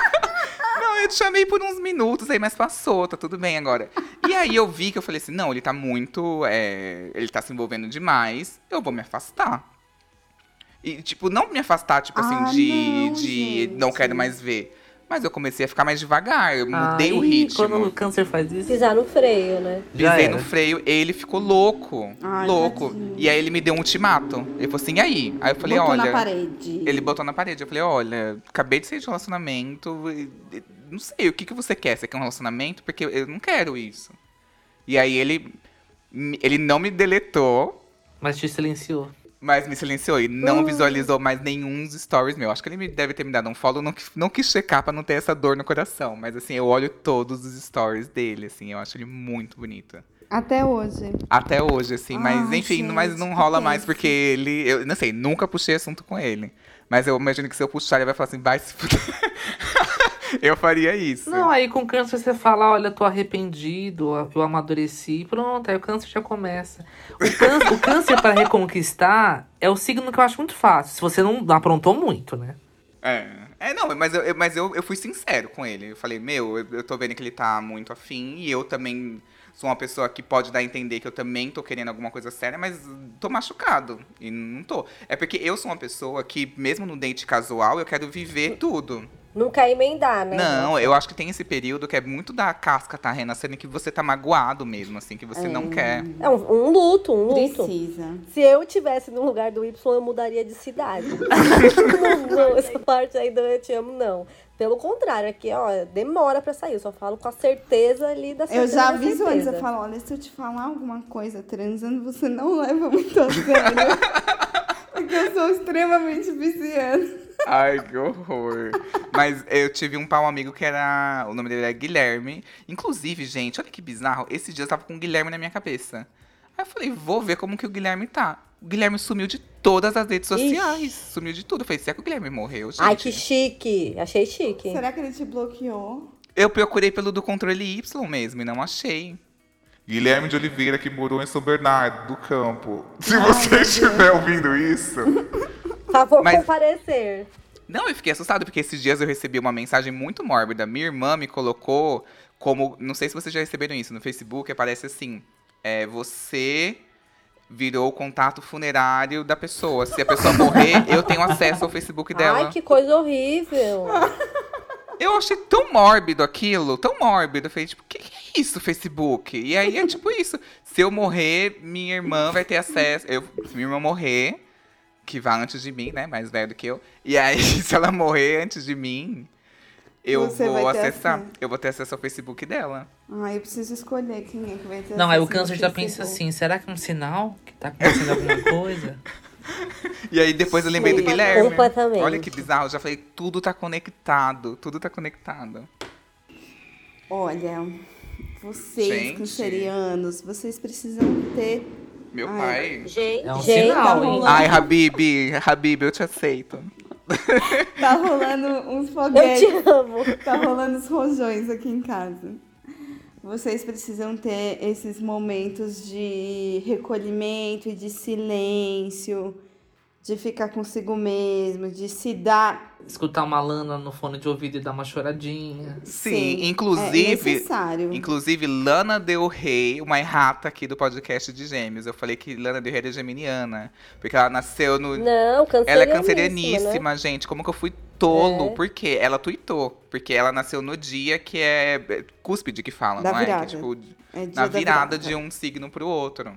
Não, eu te chamei por uns minutos aí, mas passou, tá tudo bem agora. E aí eu vi que eu falei assim, não, ele tá muito. é, ele tá se envolvendo demais, eu vou me afastar. E, tipo, não me afastar, tipo assim, Ah, de, não, de gente. não quero mais ver. Mas eu comecei a ficar mais devagar, eu mudei o ritmo. Quando o câncer faz isso. Pisar no freio, né? Já Pisei no freio, ele ficou louco. Ai, louco. tadinho. E aí ele me deu um ultimato. Ele falou assim, e aí? Aí eu falei, Botou olha. na parede. Ele botou na parede. Eu falei, olha, acabei de sair de relacionamento. Não sei, o que, que você quer? Você quer um relacionamento? Porque eu não quero isso. E aí ele. Ele não me deletou, Mas te silenciou. Mas me silenciou e não visualizou mais nenhum dos stories meu. Acho que ele me deve ter me dado um follow, não, quis- não quis checar pra não ter essa dor no coração. Mas assim, eu olho todos os stories dele, assim, eu acho ele muito bonito. Até hoje. Até hoje, assim, mas Ai, enfim, gente, mas não rola mais tenso. porque ele. Eu não sei, nunca puxei assunto com ele. Mas eu imagino que se eu puxar, ele vai falar assim, vai se fuder. [LAUGHS] eu faria isso. Não, aí com câncer você fala, olha, tô arrependido, eu amadureci, pronto, aí o câncer já começa. O câncer, o câncer para reconquistar é o signo que eu acho muito fácil, se você não aprontou muito, né? É. É, não, mas, eu, eu- mas eu, eu fui sincero com ele. Eu falei, meu, eu, eu tô vendo que ele tá muito afim e eu também sou uma pessoa que pode dar a entender que eu também tô querendo alguma coisa séria, mas tô machucado. E não tô. É porque eu sou uma pessoa que, mesmo no date casual, eu quero viver tudo. Não quer emendar, né? Não, eu acho que tem esse período que é muito da casca tá renascendo, que você tá magoado mesmo, assim, que você não quer. É um, um luto, um luto. Precisa. Se eu tivesse no lugar do Y, eu mudaria de cidade. [LAUGHS] não, não, essa parte aí do eu te amo, não. Pelo contrário, aqui, ó, demora pra sair. Eu só falo com a certeza ali da Eu certeza. já da aviso antes, eu falo, olha, se eu te falar alguma coisa transando, você não leva muito a sério. [LAUGHS] Porque eu sou extremamente viciante. Ai, que horror. Mas eu tive um pau amigo que era. O nome dele era Guilherme. Inclusive, gente, olha que bizarro. Esse dia eu tava com o Guilherme na minha cabeça. Aí eu falei, vou ver como que o Guilherme tá. O Guilherme sumiu de todas as redes sociais. Sumiu de tudo. Eu falei, será que o Guilherme morreu, gente? Ai, que chique. Achei chique. Será que ele te bloqueou? Eu procurei pelo do controle Y mesmo e não achei. Guilherme de Oliveira, que morou em São Bernardo do Campo. Se você estiver ouvindo isso, Favor Mas- comparecer. Não, eu fiquei assustado, porque esses dias eu recebi uma mensagem muito mórbida. Minha irmã me colocou como. Não sei se vocês já receberam isso no Facebook, aparece assim: é, você virou o contato funerário da pessoa. Se a pessoa morrer, eu tenho acesso ao Facebook dela. Ai, que coisa horrível. Eu achei tão mórbido aquilo, tão mórbido. Eu falei, tipo, o que, que é isso, Facebook? E aí é tipo isso. Se eu morrer, minha irmã vai ter acesso. Eu, se minha irmã morrer, que vá antes de mim, né? Mais velho do que eu. E aí, [LAUGHS] se ela morrer antes de mim, eu Você vou acessar. acesso. Eu vou ter acesso ao Facebook dela. Ai, eu preciso escolher quem é que vai ter Não, aí o câncer já pensa assim, será que é um sinal que tá acontecendo alguma [LAUGHS] coisa? E aí depois eu lembrei do Sim, Guilherme. completamente. Olha que bizarro. Eu já falei, tudo tá conectado. Tudo tá conectado. Olha, vocês, Gente. cancerianos, vocês precisam ter. Meu Ai. pai. Gente, É um gente, sinal, tá hein? rolando- Ai, Habib, Habib, eu te aceito. Tá rolando uns Eu foguetes. te amo. Tá rolando os rojões aqui em casa. Vocês precisam ter esses momentos de recolhimento e de silêncio de ficar consigo mesmo, de se dar. Escutar uma Lana no fone de ouvido e dar uma choradinha. Sim, Sim, é inclusive, necessário. inclusive Lana Del Rey, uma errata aqui do podcast de Gêmeos. Eu falei que Lana Del Rey era geminiana, porque ela nasceu no Não, cancerianíssima, Ela é né? cancerianíssima, gente. Como que eu fui tolo? É. Por quê? Ela tuitou. Porque ela nasceu no dia que é é cúspide que fala, Da não virada. é? Que, tipo, É na da virada virada. de um signo pro outro.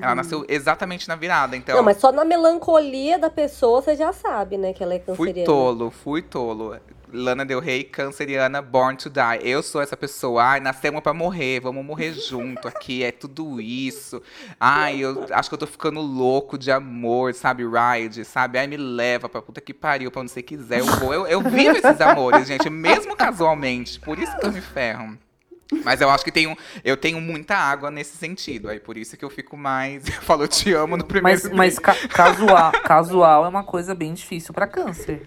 Ela nasceu exatamente na virada, então. Não, mas só na melancolia da pessoa você já sabe, né, que ela é Fui canceriana. tolo, fui tolo. Lana Del Rey, canceriana, born to die. Eu sou essa pessoa. Ai, nascemos pra morrer, vamos morrer [LAUGHS] junto aqui. É tudo isso. Ai, eu acho que eu tô ficando louco de amor, sabe? Ride, sabe? Ai, me leva pra puta que pariu, pra onde você quiser. Eu vou. Eu, eu vivo esses amores, gente, mesmo casualmente. Por isso que eu me ferro. Mas eu acho que tenho, eu tenho muita água nesse sentido. Aí por isso que eu fico mais. [LAUGHS] Eu falo, eu te amo no primeiro Mas, mas ca- casual, [LAUGHS] casual é uma coisa bem difícil pra câncer.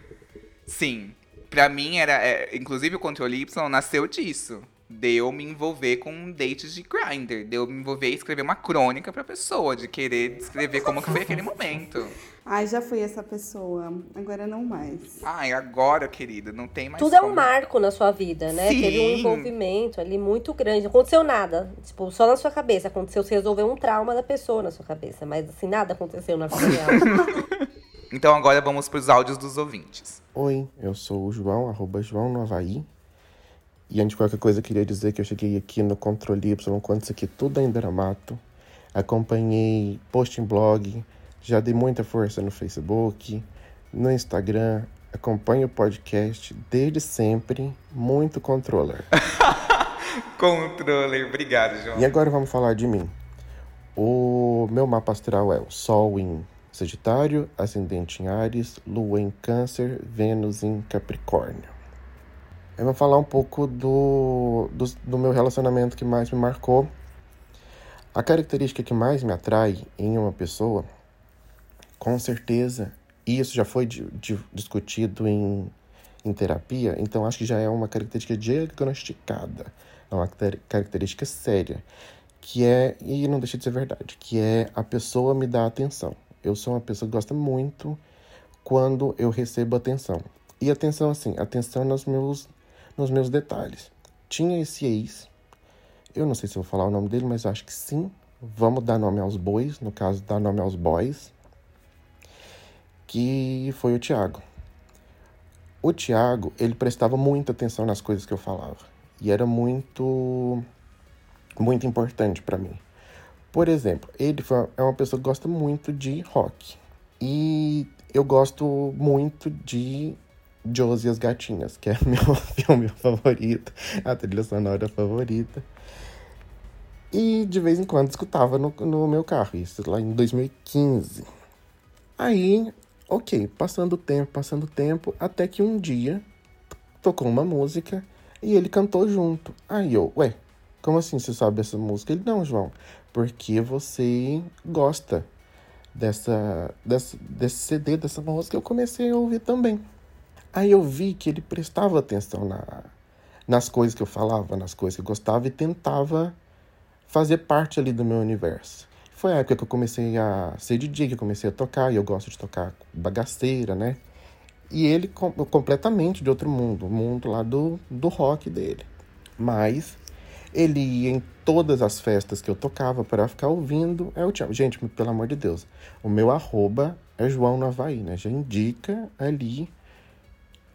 Sim. Pra mim era. é, inclusive o controle Y nasceu disso. De eu me envolver com dates de grinder. De eu me envolver e escrever uma crônica pra pessoa. De querer descrever como que foi aquele momento. Ai, já fui essa pessoa. Agora não mais. Ai, agora, querida, não tem mais Tudo é um como. marco na sua vida, né? Teve um Sim. envolvimento ali muito grande. Não aconteceu nada. Tipo, só na sua cabeça. Aconteceu se resolver um trauma da pessoa na sua cabeça. Mas assim, nada aconteceu na vida real. [LAUGHS] Então agora vamos pros áudios dos ouvintes. Oi, eu sou o João, arroba João no Havaí. E antes de qualquer coisa, eu queria dizer que eu cheguei aqui no Controle Y quando isso aqui tudo ainda era mato. Acompanhei post em blog, já dei muita força no Facebook, no Instagram. Acompanho o podcast desde sempre, muito controller. [LAUGHS] Controller, obrigado, João. E agora vamos falar de mim. O meu mapa astral é o Sol em Sagitário, Ascendente em Ares, Lua em Câncer, Vênus em Capricórnio. Eu vou falar um pouco do, do, do meu relacionamento que mais me marcou. A característica que mais me atrai em uma pessoa, com certeza, e isso já foi di- di- discutido em, em terapia, então acho que já é uma característica diagnosticada, é uma car- característica séria, que é, e não deixa de ser verdade, que é a pessoa me dar atenção. Eu sou uma pessoa que gosta muito quando eu recebo atenção. E atenção assim, atenção nos meus, nos meus detalhes. Tinha esse ex, eu não sei se vou falar o nome dele, mas acho que sim. Vamos dar nome aos bois, no caso, dar nome aos boys, que foi o Tiago. O Tiago, ele prestava muita atenção nas coisas que eu falava. E era muito, muito importante para mim. Por exemplo, ele é uma pessoa que gosta muito de rock. E eu gosto muito de Josie e as Gatinhas, que é [LAUGHS] meu filme favorito, a trilha sonora favorita. E de vez em quando escutava no, no meu carro, isso lá em 2015. Aí, ok, passando o tempo, passando o tempo, até que um dia tocou uma música e ele cantou junto. Aí eu, ué, como assim você sabe essa música? Ele, não, João, porque você gosta dessa, dessa, desse CD, dessa música, eu comecei a ouvir também. Aí eu vi que ele prestava atenção na, nas coisas que eu falava, nas coisas que eu gostava e tentava fazer parte ali do meu universo. Foi a época que eu comecei a ser DJ, que eu comecei a tocar, e eu gosto de tocar bagaceira, né? E ele com- completamente de outro mundo, o mundo lá do, do rock dele. Mas ele ia em todas as festas que eu tocava para ficar ouvindo. É o Thiago. Gente, pelo amor de Deus, o meu arroba é João no Havaí, né? Já indica ali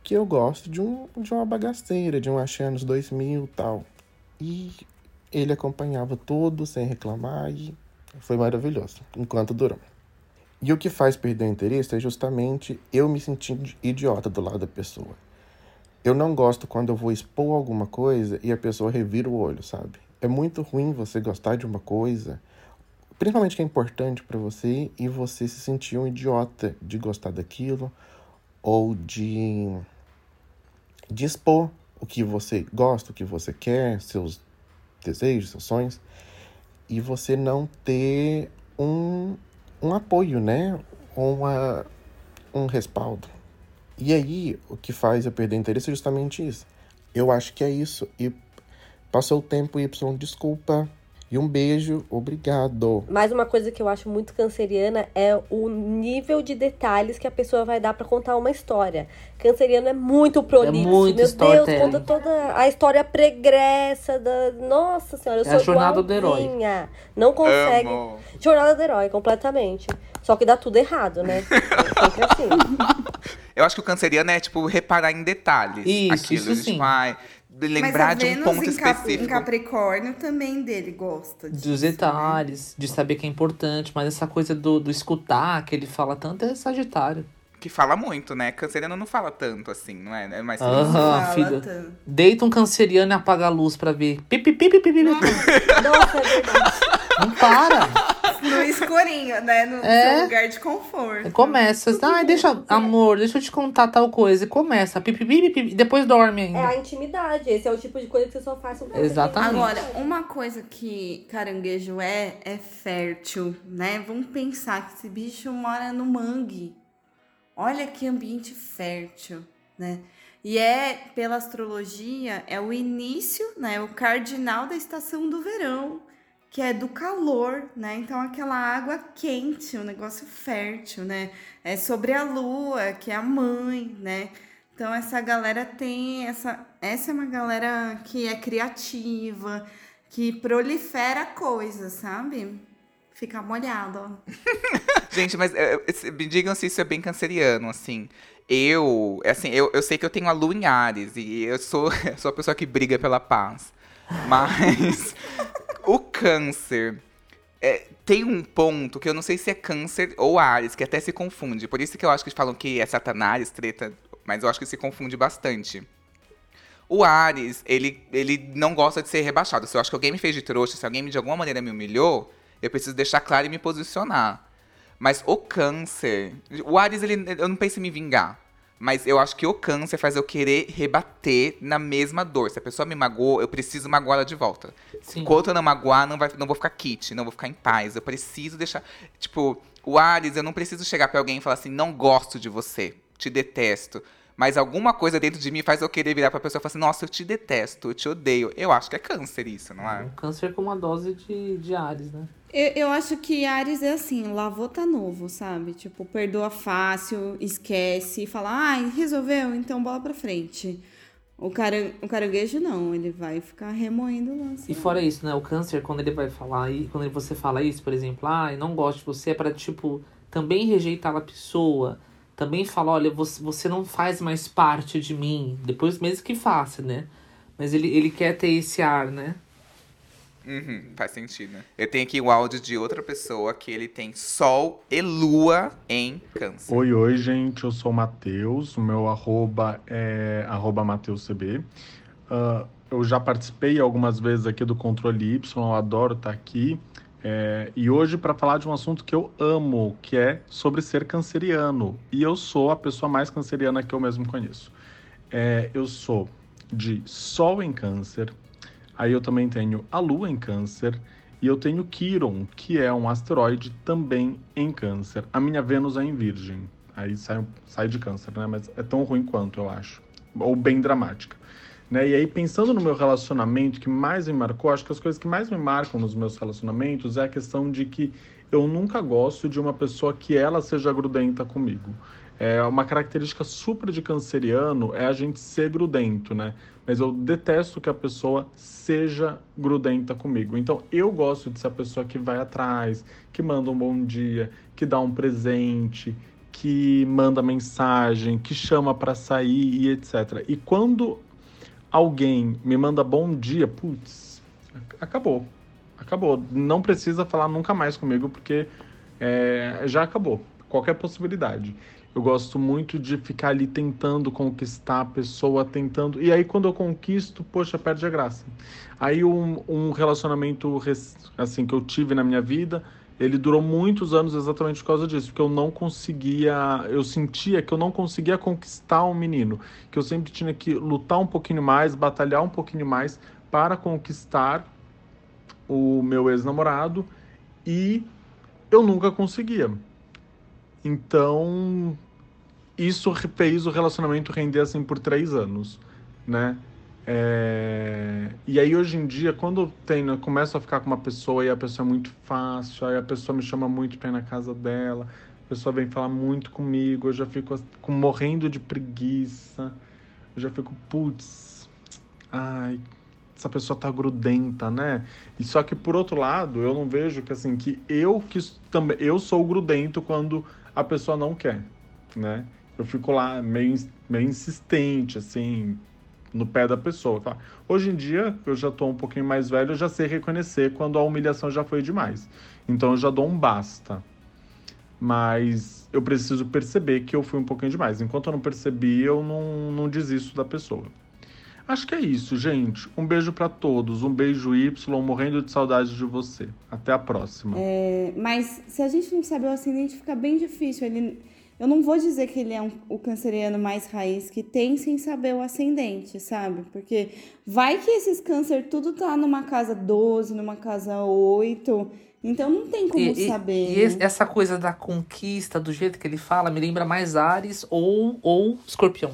que eu gosto de, um, de uma bagaceira, de um Axé anos 2000 e tal. E ele acompanhava tudo sem reclamar e foi maravilhoso, enquanto durou. E o que faz perder o interesse é justamente eu me sentir idiota do lado da pessoa. Eu não gosto quando eu vou expor alguma coisa e a pessoa revira o olho, sabe? É muito ruim você gostar de uma coisa, principalmente que é importante pra você, e você se sentir um idiota de gostar daquilo ou de, de expor o que você gosta, o que você quer, seus desejos, seus sonhos, e você não ter um, um apoio, né? Uma, um respaldo. E aí, o que faz eu perder interesse é justamente isso. Eu acho que é isso. E passou o tempo, Y, desculpa. E um beijo, obrigado. Mas uma coisa que eu acho muito canceriana é o nível de detalhes que a pessoa vai dar pra contar uma história. Canceriano é muito prolixo. muito Meu Deus, conta toda a história pregressa da. Nossa senhora, eu É sou a jornada do herói. Não consegue. Amo. Jornada do herói, completamente. Só que dá tudo errado, né? [LAUGHS] É sempre assim. Eu acho que o canceriano é, tipo, reparar em detalhes. Isso, aquilo, isso sim. Tipo, ai, Mas lembrar de um ponto em, Cap- específico. em Capricórnio também dele gosta disso. Dos detalhes, de saber que é importante, mas essa coisa do, do escutar, que ele fala tanto, é Sagitário. Que fala muito, né? Canceriano não fala tanto assim, não é? É mais Aham, Fala filha. tanto. Deita um canceriano e apaga a luz pra ver. Pipi, pipi, pipi, pipi. Nossa, é verdade. Não para. No [LAUGHS] escurinho, né? No É. seu lugar de conforto. Começa. Ai, deixa, amor, deixa eu te contar tal coisa. E começa. Pipi, pipi, pipi. Depois dorme ainda. É a intimidade. Esse é o tipo de coisa que você só faz com você. Exatamente. Agora, uma coisa que caranguejo é, é fértil, né? Vamos pensar que esse bicho mora no mangue. Olha que ambiente fértil, né? E é, pela astrologia, é o início, né? O cardinal da estação do verão, que é do calor, né? Então, aquela água quente, um negócio fértil, né? É sobre a lua, que é a mãe, né? Então, essa galera tem essa. Essa é uma galera que é criativa, que prolifera coisas, sabe? Fica molhado. [LAUGHS] Gente, mas é, é, me digam se isso é bem canceriano, assim. Eu, assim, eu, eu sei que eu tenho a lua em Ares e eu sou, [LAUGHS] sou a pessoa que briga pela paz. Mas o câncer é, tem um ponto que eu não sei se é câncer ou Ares, que até se confunde. Por isso que eu acho que eles falam que é Satanás, treta, mas eu acho que se confunde bastante. O Ares, ele, ele não gosta de ser rebaixado. Se eu acho que alguém me fez de trouxa, se alguém de alguma maneira me humilhou, eu preciso deixar claro e me posicionar. Mas o câncer. O Ares, ele, eu não penso em me vingar. Mas eu acho que o câncer faz eu querer rebater na mesma dor. Se a pessoa me magoou, eu preciso magoar ela de volta. Sim. Enquanto eu não magoar, não, vai, não vou ficar kit, não vou ficar em paz. Eu preciso deixar. Tipo, o Ares, eu não preciso chegar pra alguém e falar assim: não gosto de você, te detesto. Mas alguma coisa dentro de mim faz eu querer virar pra pessoa e falar assim: nossa, eu te detesto, eu te odeio. Eu acho que é câncer isso, não é? Um câncer com uma dose de, de Ares, né? Eu, eu acho que Ares é assim, lavou tá novo, sabe? Tipo, perdoa fácil, esquece, fala, ai, resolveu, então bola pra frente. O, cara, o caranguejo não, ele vai ficar remoendo lá. assim. E fora isso, né? O câncer, quando ele vai falar, e quando você fala isso, por exemplo, ah, eu não gosto de você, é pra, tipo, também rejeitar a pessoa. Também falar, olha, você, você não faz mais parte de mim. Depois mesmo que faça, né? Mas ele, ele quer ter esse ar, né? Uhum, faz sentido. Eu tenho aqui o áudio de outra pessoa que ele tem Sol e Lua em câncer. Oi, oi, gente. Eu sou o Matheus. O meu arroba é arroba MatheusCB. Ah, eu já participei algumas vezes aqui do Controle Y. Eu adoro estar aqui. É, e hoje para falar de um assunto que eu amo, que é sobre ser canceriano. E eu sou a pessoa mais canceriana que eu mesmo conheço. É, eu sou de Sol em Câncer. Aí eu também tenho a Lua em Câncer. E eu tenho Quiron, que é um asteroide também em Câncer. A minha Vênus é em Virgem. Aí sai, sai de Câncer, né? Mas é tão ruim quanto, eu acho. Ou bem dramática. Né? E aí, pensando no meu relacionamento, que mais me marcou, acho que as coisas que mais me marcam nos meus relacionamentos é a questão de que eu nunca gosto de uma pessoa que ela seja grudenta comigo. É uma característica super de canceriano é a gente ser grudento, né? Mas eu detesto que a pessoa seja grudenta comigo. Então eu gosto de ser a pessoa que vai atrás, que manda um bom dia, que dá um presente, que manda mensagem, que chama para sair e etc. E quando alguém me manda bom dia, putz, ac- acabou. Acabou. Não precisa falar nunca mais comigo, porque é, já acabou. Qualquer possibilidade. Eu gosto muito de ficar ali tentando conquistar a pessoa, tentando. E aí, quando eu conquisto, poxa, perde a graça. Aí, um, um relacionamento assim que eu tive na minha vida, ele durou muitos anos exatamente por causa disso, porque eu não conseguia, eu sentia que eu não conseguia conquistar um menino, que eu sempre tinha que lutar um pouquinho mais, batalhar um pouquinho mais para conquistar o meu ex-namorado e eu nunca conseguia. Então, isso fez o relacionamento render assim por três anos, né? É, E aí hoje em dia, quando tem, eu começo a ficar com uma pessoa e a pessoa é muito fácil, aí a pessoa me chama muito pra ir na casa dela, a pessoa vem falar muito comigo, eu já fico com, morrendo de preguiça, eu já fico, putz, ai, essa pessoa tá grudenta, né? E só que por outro lado, eu não vejo que assim, que eu que também, eu sou grudento quando a pessoa não quer, né? Eu fico lá meio, meio insistente, assim, no pé da pessoa, tá? Hoje em dia, eu já tô um pouquinho mais velho, eu já sei reconhecer quando a humilhação já foi demais. Então eu já dou um basta. Mas eu preciso perceber que eu fui um pouquinho demais. Enquanto eu não percebi, eu não, não desisto da pessoa. Acho que é isso, gente. Um beijo pra todos. Um beijo Y, morrendo de saudade de você. Até a próxima. É, mas se a gente não sabe o ascendente, fica bem difícil. Ele, eu não vou dizer que ele é um- o canceriano mais raiz que tem sem saber o ascendente, sabe? Porque vai que esses câncer tudo tá numa casa 12, numa casa 8. Então não tem como E, e- saber. e né? esse- essa coisa da conquista, do jeito que ele fala, me lembra mais Ares ou, ou Escorpião.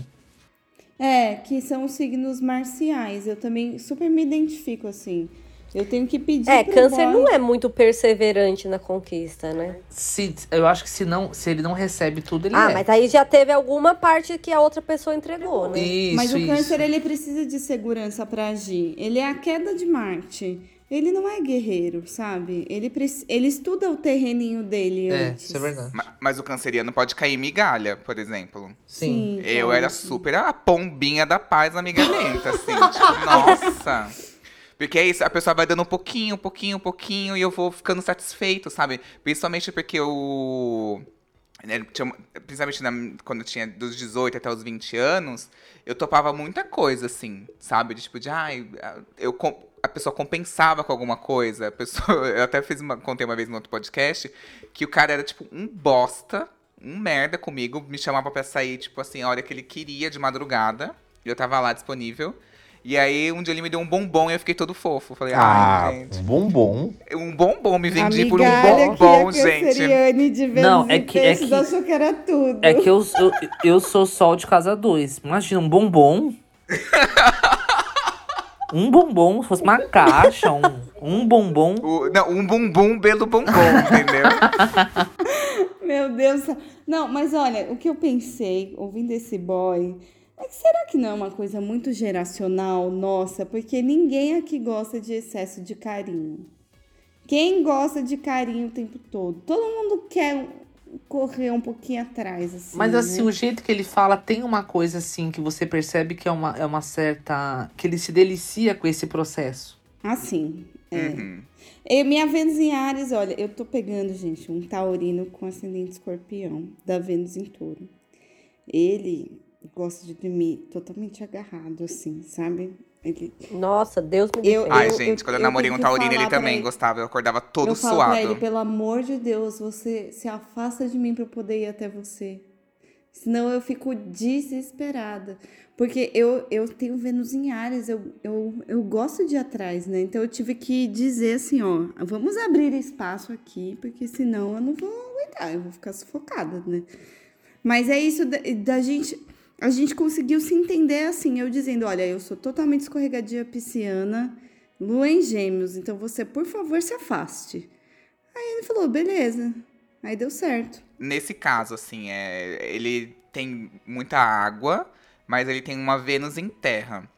É, que são os signos marciais. Eu também super me identifico assim. Eu tenho que pedir. É, câncer boy- não é muito perseverante na conquista, né? Se, eu acho que se, não, se ele não recebe tudo, ele ah, é. mas aí já teve alguma parte que a outra pessoa entregou, né? Isso, Mas o isso. câncer ele precisa de segurança para agir. Ele é a queda de Marte. Ele não é guerreiro, sabe? Ele, ele estuda o terreninho dele É, antes. isso é verdade. Ma- Mas o canceriano pode cair migalha, por exemplo. Sim. Eu pode. era super a pombinha da paz amigalhenta, assim. tipo, [LAUGHS] nossa. Porque é isso, a pessoa vai dando um pouquinho, um pouquinho, um pouquinho, e eu vou ficando satisfeito, sabe? Principalmente porque eu. né, Principalmente na- quando eu tinha dos 18 até os 20 anos, eu topava muita coisa, assim, sabe? De tipo, de ai, eu, com- a pessoa compensava com alguma coisa. A pessoa, [LAUGHS] eu até fiz uma, contei uma vez no outro podcast que o cara era tipo um bosta, um merda comigo, me chamava pra sair, tipo assim, a hora que ele queria de madrugada. E eu tava lá disponível. E aí, um dia ele me deu um bombom e eu fiquei todo fofo. Falei, Ah, ai, gente. bombom. Um bombom, me A vendi por um bombom, que a gente. de Não, é que- é que- achou que era tudo. É que eu, eu, eu sou sol de casa 2. Imagina, um bombom. Um bombom, se fosse uma caixa, um, um bombom. O- não, um bumbum pelo bombom, entendeu? [LAUGHS] Meu Deus. Não, mas olha, o que eu pensei, ouvindo esse boy, é que será que não é uma coisa muito geracional nossa? Porque ninguém aqui gosta de excesso de carinho. Quem gosta de carinho o tempo todo? Todo mundo quer correr um pouquinho atrás, assim. Mas assim, né? o jeito que ele fala tem uma coisa assim que você percebe que é uma, é uma certa. que ele se delicia com esse processo. Assim, é. Uhum. E minha Vênus em Ares, olha, eu tô pegando, gente, um taurino com ascendente escorpião, da Vênus em touro. Ele gosta de dormir totalmente agarrado, assim, sabe? Ele, Nossa, Deus me Eu-. Ai, eu- gente, eu- quando eu eu namorei um taurino, ele também ele. gostava. Eu acordava todo eu falo pra suado. ele, pelo amor de Deus, você se afasta de mim pra eu poder ir até você. Senão eu fico desesperada. Porque eu, eu tenho Vênus em Ares, eu, eu, eu gosto de ir atrás, né? Então eu tive que dizer assim, ó, vamos abrir espaço aqui, porque senão eu não vou aguentar, eu vou ficar sufocada, né? Mas é isso da, da gente. A gente conseguiu se entender assim, eu dizendo, olha, eu sou totalmente escorregadia pisciana, lua em gêmeos, então você, por favor, se afaste. Aí ele falou, beleza. Aí deu certo. Nesse caso, assim, é, ele tem muita água, mas ele tem uma Vênus em terra.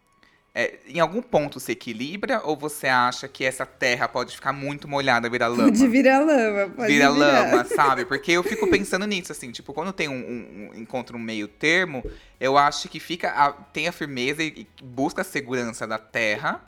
É, em algum ponto se equilibra ou você acha que essa terra pode ficar muito molhada, virar lama? [LAUGHS] Pode virar lama, pode vira virar. lama, sabe? [LAUGHS] Porque eu fico pensando nisso, assim, tipo, quando tem um, um, um encontro um meio termo, eu acho que fica a- tem a firmeza e, e busca a segurança da terra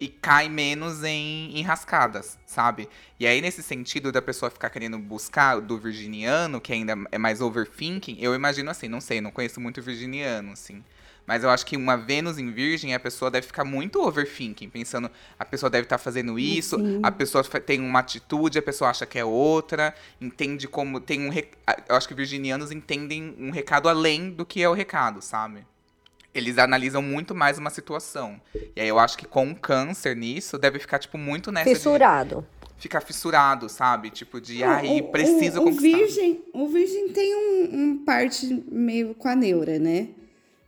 e cai menos em enrascadas, sabe? E aí, nesse sentido da pessoa ficar querendo buscar do virginiano, que ainda é mais overthinking, eu imagino assim, não sei, não conheço muito virginiano, assim. Mas eu acho que uma Vênus em Virgem, a pessoa deve ficar muito overthinking, pensando, a pessoa deve estar fazendo isso, Sim. a pessoa tem uma atitude, a pessoa acha que é outra, entende como tem um. rec- Eu acho que virginianos entendem um recado além do que é o recado, sabe? Eles analisam muito mais uma situação. E aí eu acho que com o câncer nisso, deve ficar, tipo, muito nessa. de Fissurado. ficar fissurado, sabe? Tipo, de, Ah, ai, o- preciso o, o conquistar. virgem, o virgem tem um, um parte meio com a neura, né?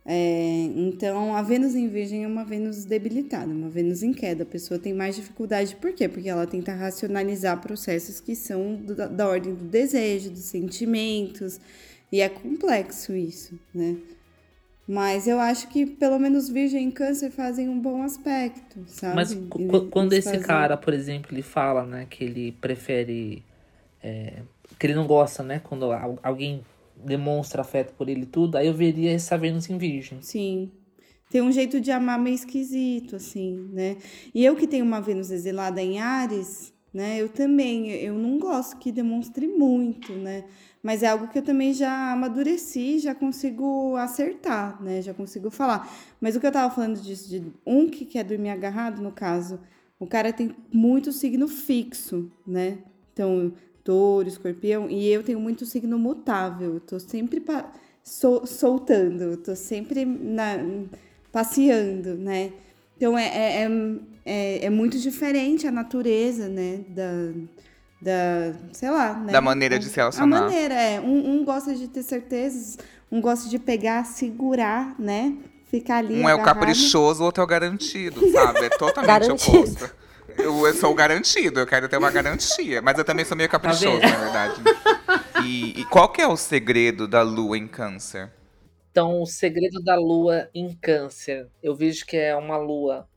É, então, a Vênus em Virgem é uma Vênus debilitada, uma Vênus em queda. A pessoa tem mais dificuldade, por quê? Porque ela tenta racionalizar processos que são do, da, ordem do desejo, dos sentimentos, e é complexo isso, né? Mas eu acho que pelo menos Virgem e Câncer fazem um bom aspecto, sabe? Mas Eles- quando eles esse fazem- cara, por exemplo, ele fala, né, que ele prefere. é, que ele não gosta, né, quando al- alguém demonstra afeto por ele tudo, aí eu veria essa Vênus em Virgem. Sim. Tem um jeito de amar meio esquisito, assim, né? E eu que tenho uma Vênus exilada em Ares, né? Eu também, eu não gosto que demonstre muito, né? Mas é algo que eu também já amadureci, já consigo acertar, né? Já consigo falar. Mas o que eu tava falando disso, de um que quer dormir agarrado, no caso, o cara tem muito signo fixo, né? Então, touro, escorpião, e eu tenho muito signo mutável. Eu tô sempre sol- soltando, tô sempre na, passeando, né? Então é, é, é, é, é muito diferente a natureza, né? Da, da sei lá, né? Da maneira de se A relacionar. maneira, é. Um, um gosta de ter certezas, um gosta de pegar, segurar, né? Ficar ali. Um é o agarrado. caprichoso, o outro é o garantido, sabe? É totalmente [LAUGHS] oposto. Eu, sou garantido, eu quero ter uma garantia. Mas eu também sou meio caprichoso, vendo? na verdade. E, e qual que é o segredo da lua em câncer? Então, o segredo da lua em câncer, eu vejo que é uma lua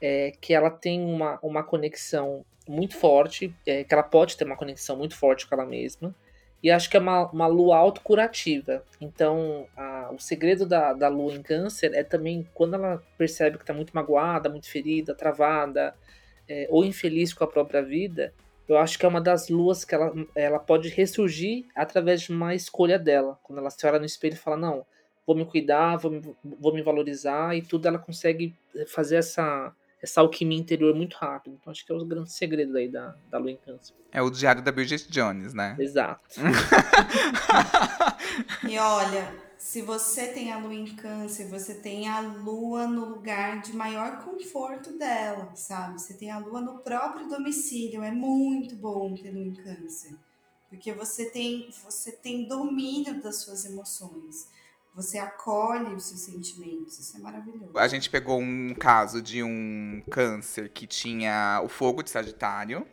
é, que ela tem uma, uma conexão muito forte, é, que ela pode ter uma conexão muito forte com ela mesma, e acho que é uma, uma lua autocurativa. Então, a- o segredo da, da lua em câncer é também quando ela percebe que está muito magoada, muito ferida, travada, é, ou infeliz com a própria vida, eu acho que é uma das luas que ela, ela pode ressurgir através de uma escolha dela. Quando ela se olha no espelho e fala, não, vou me cuidar, vou me, vou me valorizar e tudo, ela consegue fazer essa, essa alquimia interior muito rápido. Então acho que é o grande segredo aí da, da lua em câncer. É o diário da Bridget Jones, né? Exato. [LAUGHS] E olha, se você tem a lua em câncer, você tem a lua no lugar de maior conforto dela, sabe? Você tem a lua no próprio domicílio. É muito bom ter lua em câncer. Porque você tem, você tem domínio das suas emoções. Você acolhe os seus sentimentos. Isso é maravilhoso. A gente pegou um caso de um câncer que tinha o fogo de Sagitário,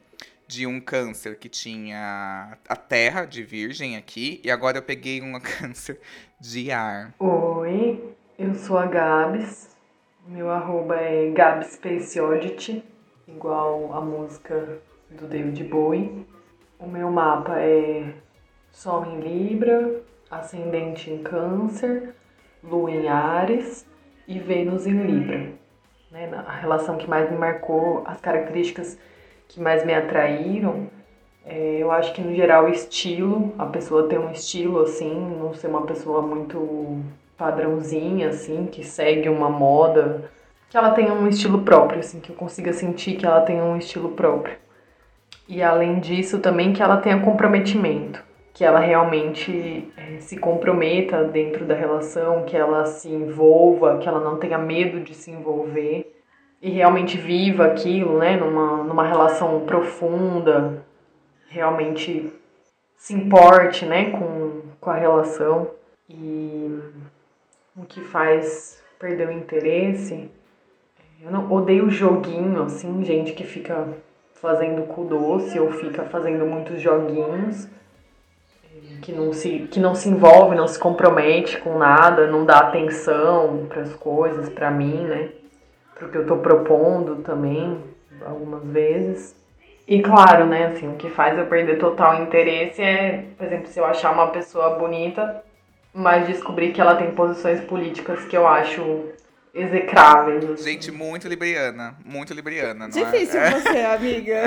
de um câncer que tinha a terra de Virgem aqui, e agora eu peguei um [LAUGHS] câncer de ar. Oi, eu sou a Gabs. Meu arroba é GabsSpaceOddity, igual a música do David Bowie. O meu mapa é Sol em Libra, Ascendente em Câncer, Lua em Ares e Vênus em Libra. Né? A relação que mais me marcou, as características que mais me atraíram, é, eu acho que no geral o estilo, a pessoa ter um estilo assim, não ser uma pessoa muito padrãozinha assim, que segue uma moda, que ela tenha um estilo próprio, assim, que eu consiga sentir que ela tenha um estilo próprio. E além disso também que ela tenha comprometimento, que ela realmente eh, se comprometa dentro da relação, que ela se envolva, que ela não tenha medo de se envolver e realmente viva aquilo, né, numa, numa relação profunda, realmente se importe, né, com, com a relação. E o que faz perder o interesse, eu não odeio joguinho, assim, gente que fica fazendo cu doce ou fica fazendo muitos joguinhos que não se, que não se envolve, não se compromete com nada, não dá atenção para as coisas, para mim, né? Para o que eu tô propondo também, algumas vezes. E claro, né, assim, o que faz eu perder total interesse é, por exemplo, se eu achar uma pessoa bonita, mas descobrir que ela tem posições políticas que eu acho execráveis. assim. Gente, muito libriana. Muito libriana, não Difícil é? você, amiga.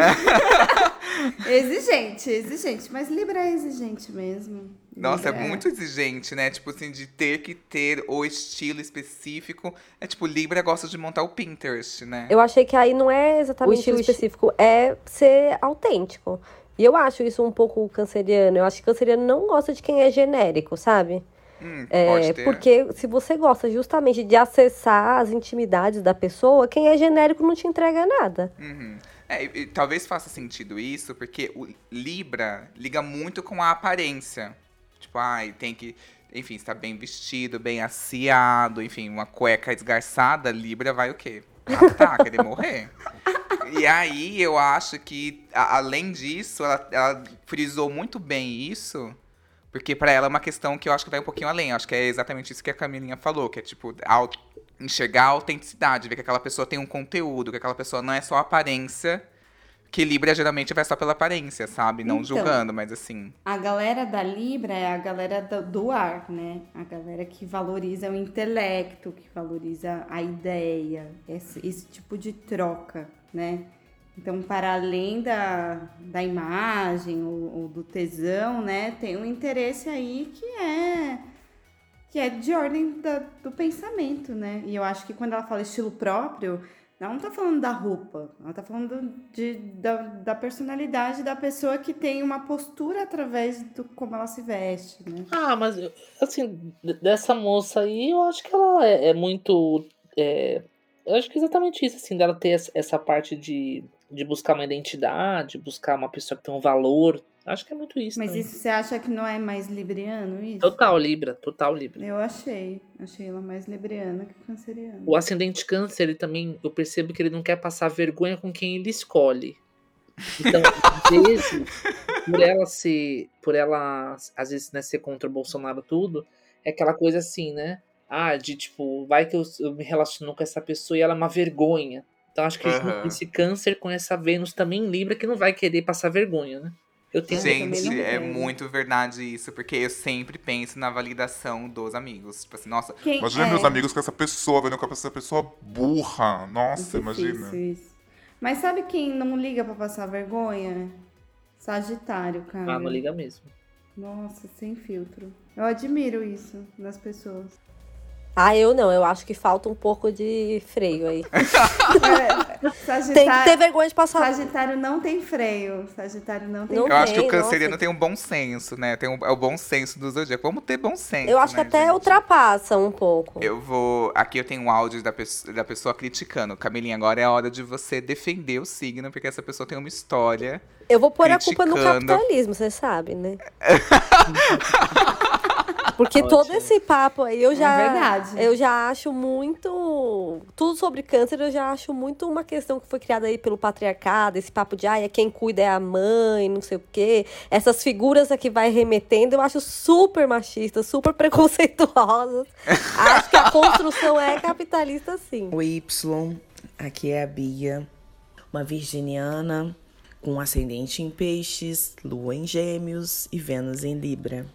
[LAUGHS] exigente, exigente. Mas Libra é exigente mesmo. Nossa, é Libra muito exigente, né? Tipo assim, de ter que ter o estilo específico. É tipo, Libra gosta de montar o Pinterest, né? Eu achei que aí não é exatamente o estilo estilo específico, é ser autêntico. E eu acho isso um pouco canceriano. Eu acho que canceriano não gosta de quem é genérico, sabe? Hum, É, pode ter. porque se você gosta justamente de acessar as intimidades da pessoa, quem é genérico não te entrega nada. Uhum. É, e, e talvez faça sentido isso, porque o Libra liga muito com a aparência. Tipo, ai, tem que enfim, está bem vestido, bem aciado, enfim, uma cueca esgarçada, Libra vai o quê? Tá, querer morrer. [LAUGHS] E aí eu acho que, a- além disso, ela, ela frisou muito bem isso, porque pra ela é uma questão que eu acho que vai um pouquinho além. Eu acho que é exatamente isso que a Camilinha falou, que é tipo, au- enxergar a autenticidade, ver que aquela pessoa tem um conteúdo, que aquela pessoa não é só aparência, que Libra geralmente vai só pela aparência, sabe? Não Então. julgando, mas assim. A galera da Libra é a galera do, do ar, né? A galera que valoriza o intelecto, que valoriza a ideia, esse, esse tipo de troca, né? Então, para além da, da imagem ou, ou do tesão, né? Tem um interesse aí que é que é de ordem da- do pensamento, né? E eu acho que quando ela fala estilo próprio, ela não tá falando da roupa, ela tá falando de, da, da personalidade da pessoa que tem uma postura através do como ela se veste, né? Ah, mas assim, dessa moça aí, eu acho que ela é, é muito. é, eu acho que é exatamente isso, assim, dela ter essa parte de, de buscar uma identidade, buscar uma pessoa que tem um valor. Acho que é muito isso. Mas também. isso você acha que não é mais libriano isso? Total Libra, total Libra. Eu achei, achei ela mais libriana que canceriana. O ascendente câncer, ele também, eu percebo que ele não quer passar vergonha com quem ele escolhe. Então, às [LAUGHS] vezes, por ela ser, por ela, às vezes, né, ser contra o Bolsonaro tudo, é aquela coisa assim, né? Ah, de tipo, vai que eu, eu me relaciono com essa pessoa e ela é uma vergonha. Então acho que Aham. esse câncer com essa Vênus também em Libra que não vai querer passar vergonha, né? Eu tenho Gente, é muito verdade isso, porque eu sempre penso na validação dos amigos. Tipo assim, nossa, Quem Imagina é? meus amigos com essa pessoa, vendo com essa pessoa burra. Nossa, imagina. Difícil isso. Mas sabe quem não liga pra passar vergonha? Sagitário, cara. Ah, não liga mesmo. Nossa, sem filtro. Eu admiro isso nas pessoas. Ah, eu não, eu acho que falta um pouco de freio aí. [LAUGHS] [LAUGHS] Sagitário, Tem que ter vergonha de passar. Sagitário não tem freio. Sagitário não tem Não eu acho que o canceriano nossa. tem um bom senso, né? Tem um, é o bom senso do zodíaco. Vamos ter bom senso. Eu acho que né, até gente? ultrapassa um pouco. Eu vou. Aqui eu tenho um áudio da, pessoa- da pessoa criticando. Camilinha, agora é a hora de você defender o signo, porque essa pessoa tem uma história. Eu vou pôr a culpa no criticando. capitalismo, você sabe, né? [LAUGHS] Porque todo esse papo aí eu já. É verdade. Eu já acho muito. Tudo sobre câncer eu já acho muito uma questão que foi criada aí pelo patriarcado, esse papo de ai, é quem cuida é a mãe, não sei o quê. Essas figuras a que vai remetendo, eu acho super machista, super [LAUGHS] preconceituosas. acho que a construção é capitalista, sim. Oi, Y. Aqui é a Bia, uma virginiana com ascendente em peixes, lua em gêmeos e Vênus em Libra.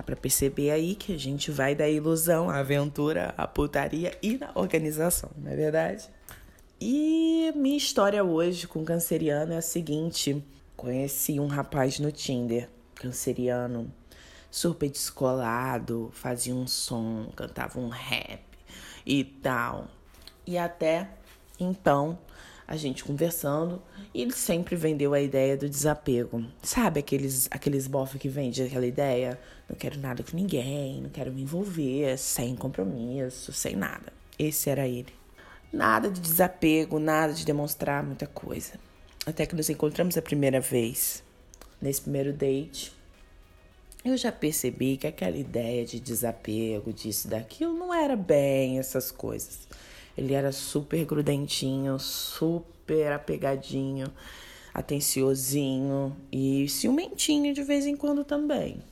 Dá pra perceber aí que a gente vai da ilusão à aventura, à putaria e na organização, não é verdade? E minha história hoje com canceriano é a seguinte: conheci um rapaz no Tinder, canceriano, super descolado, fazia um som, cantava um rap e tal. E até então, a gente conversando, e ele sempre vendeu a ideia do desapego. Sabe aqueles, aqueles bofe que vende aquela ideia? Não quero nada com ninguém, não quero me envolver, sem compromisso, sem nada. Esse era ele. Nada de desapego, nada de demonstrar muita coisa. Até que nos encontramos a primeira vez. Nesse primeiro date, eu já percebi que aquela ideia de desapego, disso, daquilo, não era bem essas coisas. Ele era super grudentinho, super apegadinho, atenciosinho e ciumentinho de vez em quando também.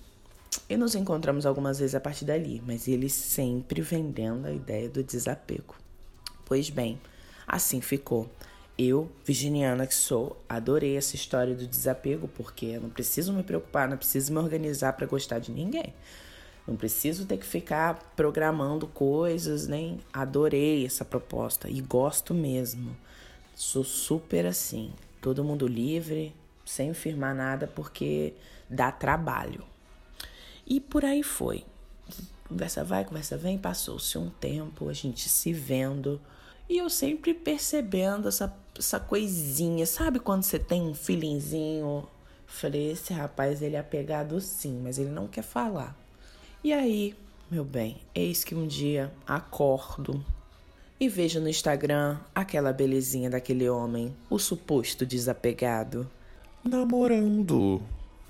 E nos encontramos algumas vezes a partir dali, mas ele sempre vendendo a ideia do desapego. Pois bem, assim ficou. Eu, virginiana que sou, adorei essa história do desapego, porque eu não preciso me preocupar, não preciso me organizar para gostar de ninguém. Não preciso ter que ficar programando coisas, nem adorei essa proposta e gosto mesmo. Sou super assim, todo mundo livre, sem firmar nada, porque dá trabalho. E por aí foi. Conversa vai, conversa vem, passou-se um tempo, a gente se vendo. E eu sempre percebendo essa, essa coisinha. Sabe quando você tem um feelingzinho? Falei, esse rapaz, ele é apegado sim, mas ele não quer falar. E aí, meu bem, eis que um dia acordo e vejo no Instagram aquela belezinha daquele homem, o suposto desapegado. Namorando.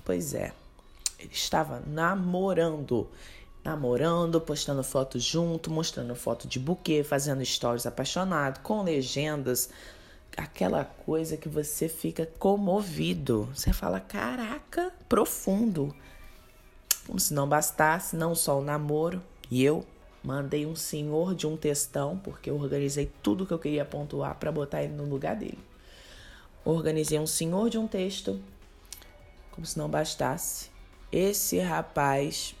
Pois é, ele estava namorando. namorando, postando foto junto, mostrando foto de buquê, fazendo stories apaixonado, com legendas, aquela coisa que você fica comovido. Você fala, caraca, profundo. Como se não bastasse, não só o namoro, e eu mandei um senhor de um textão, porque eu organizei tudo que eu queria pontuar para botar ele no lugar dele. Organizei um senhor de um texto, como se não bastasse. Esse rapaz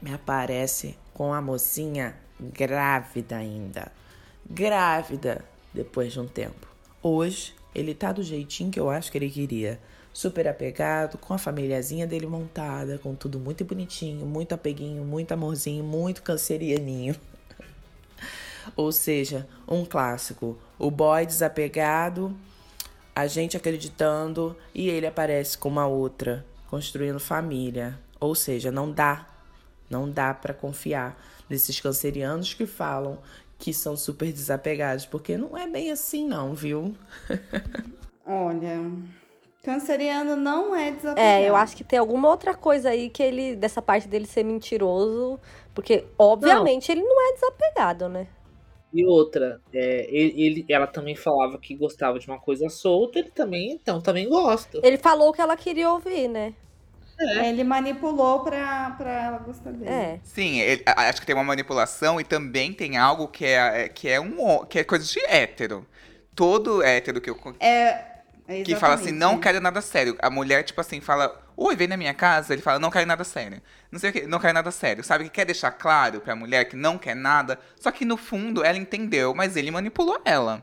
me aparece com a mocinha grávida ainda. Grávida depois de um tempo. Hoje, ele tá do jeitinho que eu acho que ele queria. Super apegado, com a famíliazinha dele montada, com tudo muito bonitinho, muito apeguinho, muito amorzinho, muito cancerianinho. [LAUGHS] Ou seja, um clássico. O boy desapegado, a gente acreditando e ele aparece com uma outra, construindo família. Ou seja, não dá, não dá para confiar nesses cancerianos que falam que são super desapegados, porque não é bem assim não, viu? [LAUGHS] Olha, canceriano não é desapegado. É, eu acho que tem alguma outra coisa aí que ele, dessa parte dele ser mentiroso, porque obviamente ele não é desapegado, né? E outra, é, ele, ele- ela também falava que gostava de uma coisa solta, ele também, então, também gosta. Ele falou o que ela queria ouvir, né? Ele manipulou pra, pra ela gostar dele. É. Sim, ele- acho que tem uma manipulação e também tem algo que é, é- que é um que é coisa de hétero. Todo hétero que eu con- É. que fala assim, não quero nada sério. A mulher, tipo assim, fala, oi, vem na minha casa. Ele fala, não quero nada sério. Não sei o que, não quero nada sério. Sabe que quer deixar claro pra mulher que não quer nada. Só que no fundo ela entendeu, mas ele manipulou ela.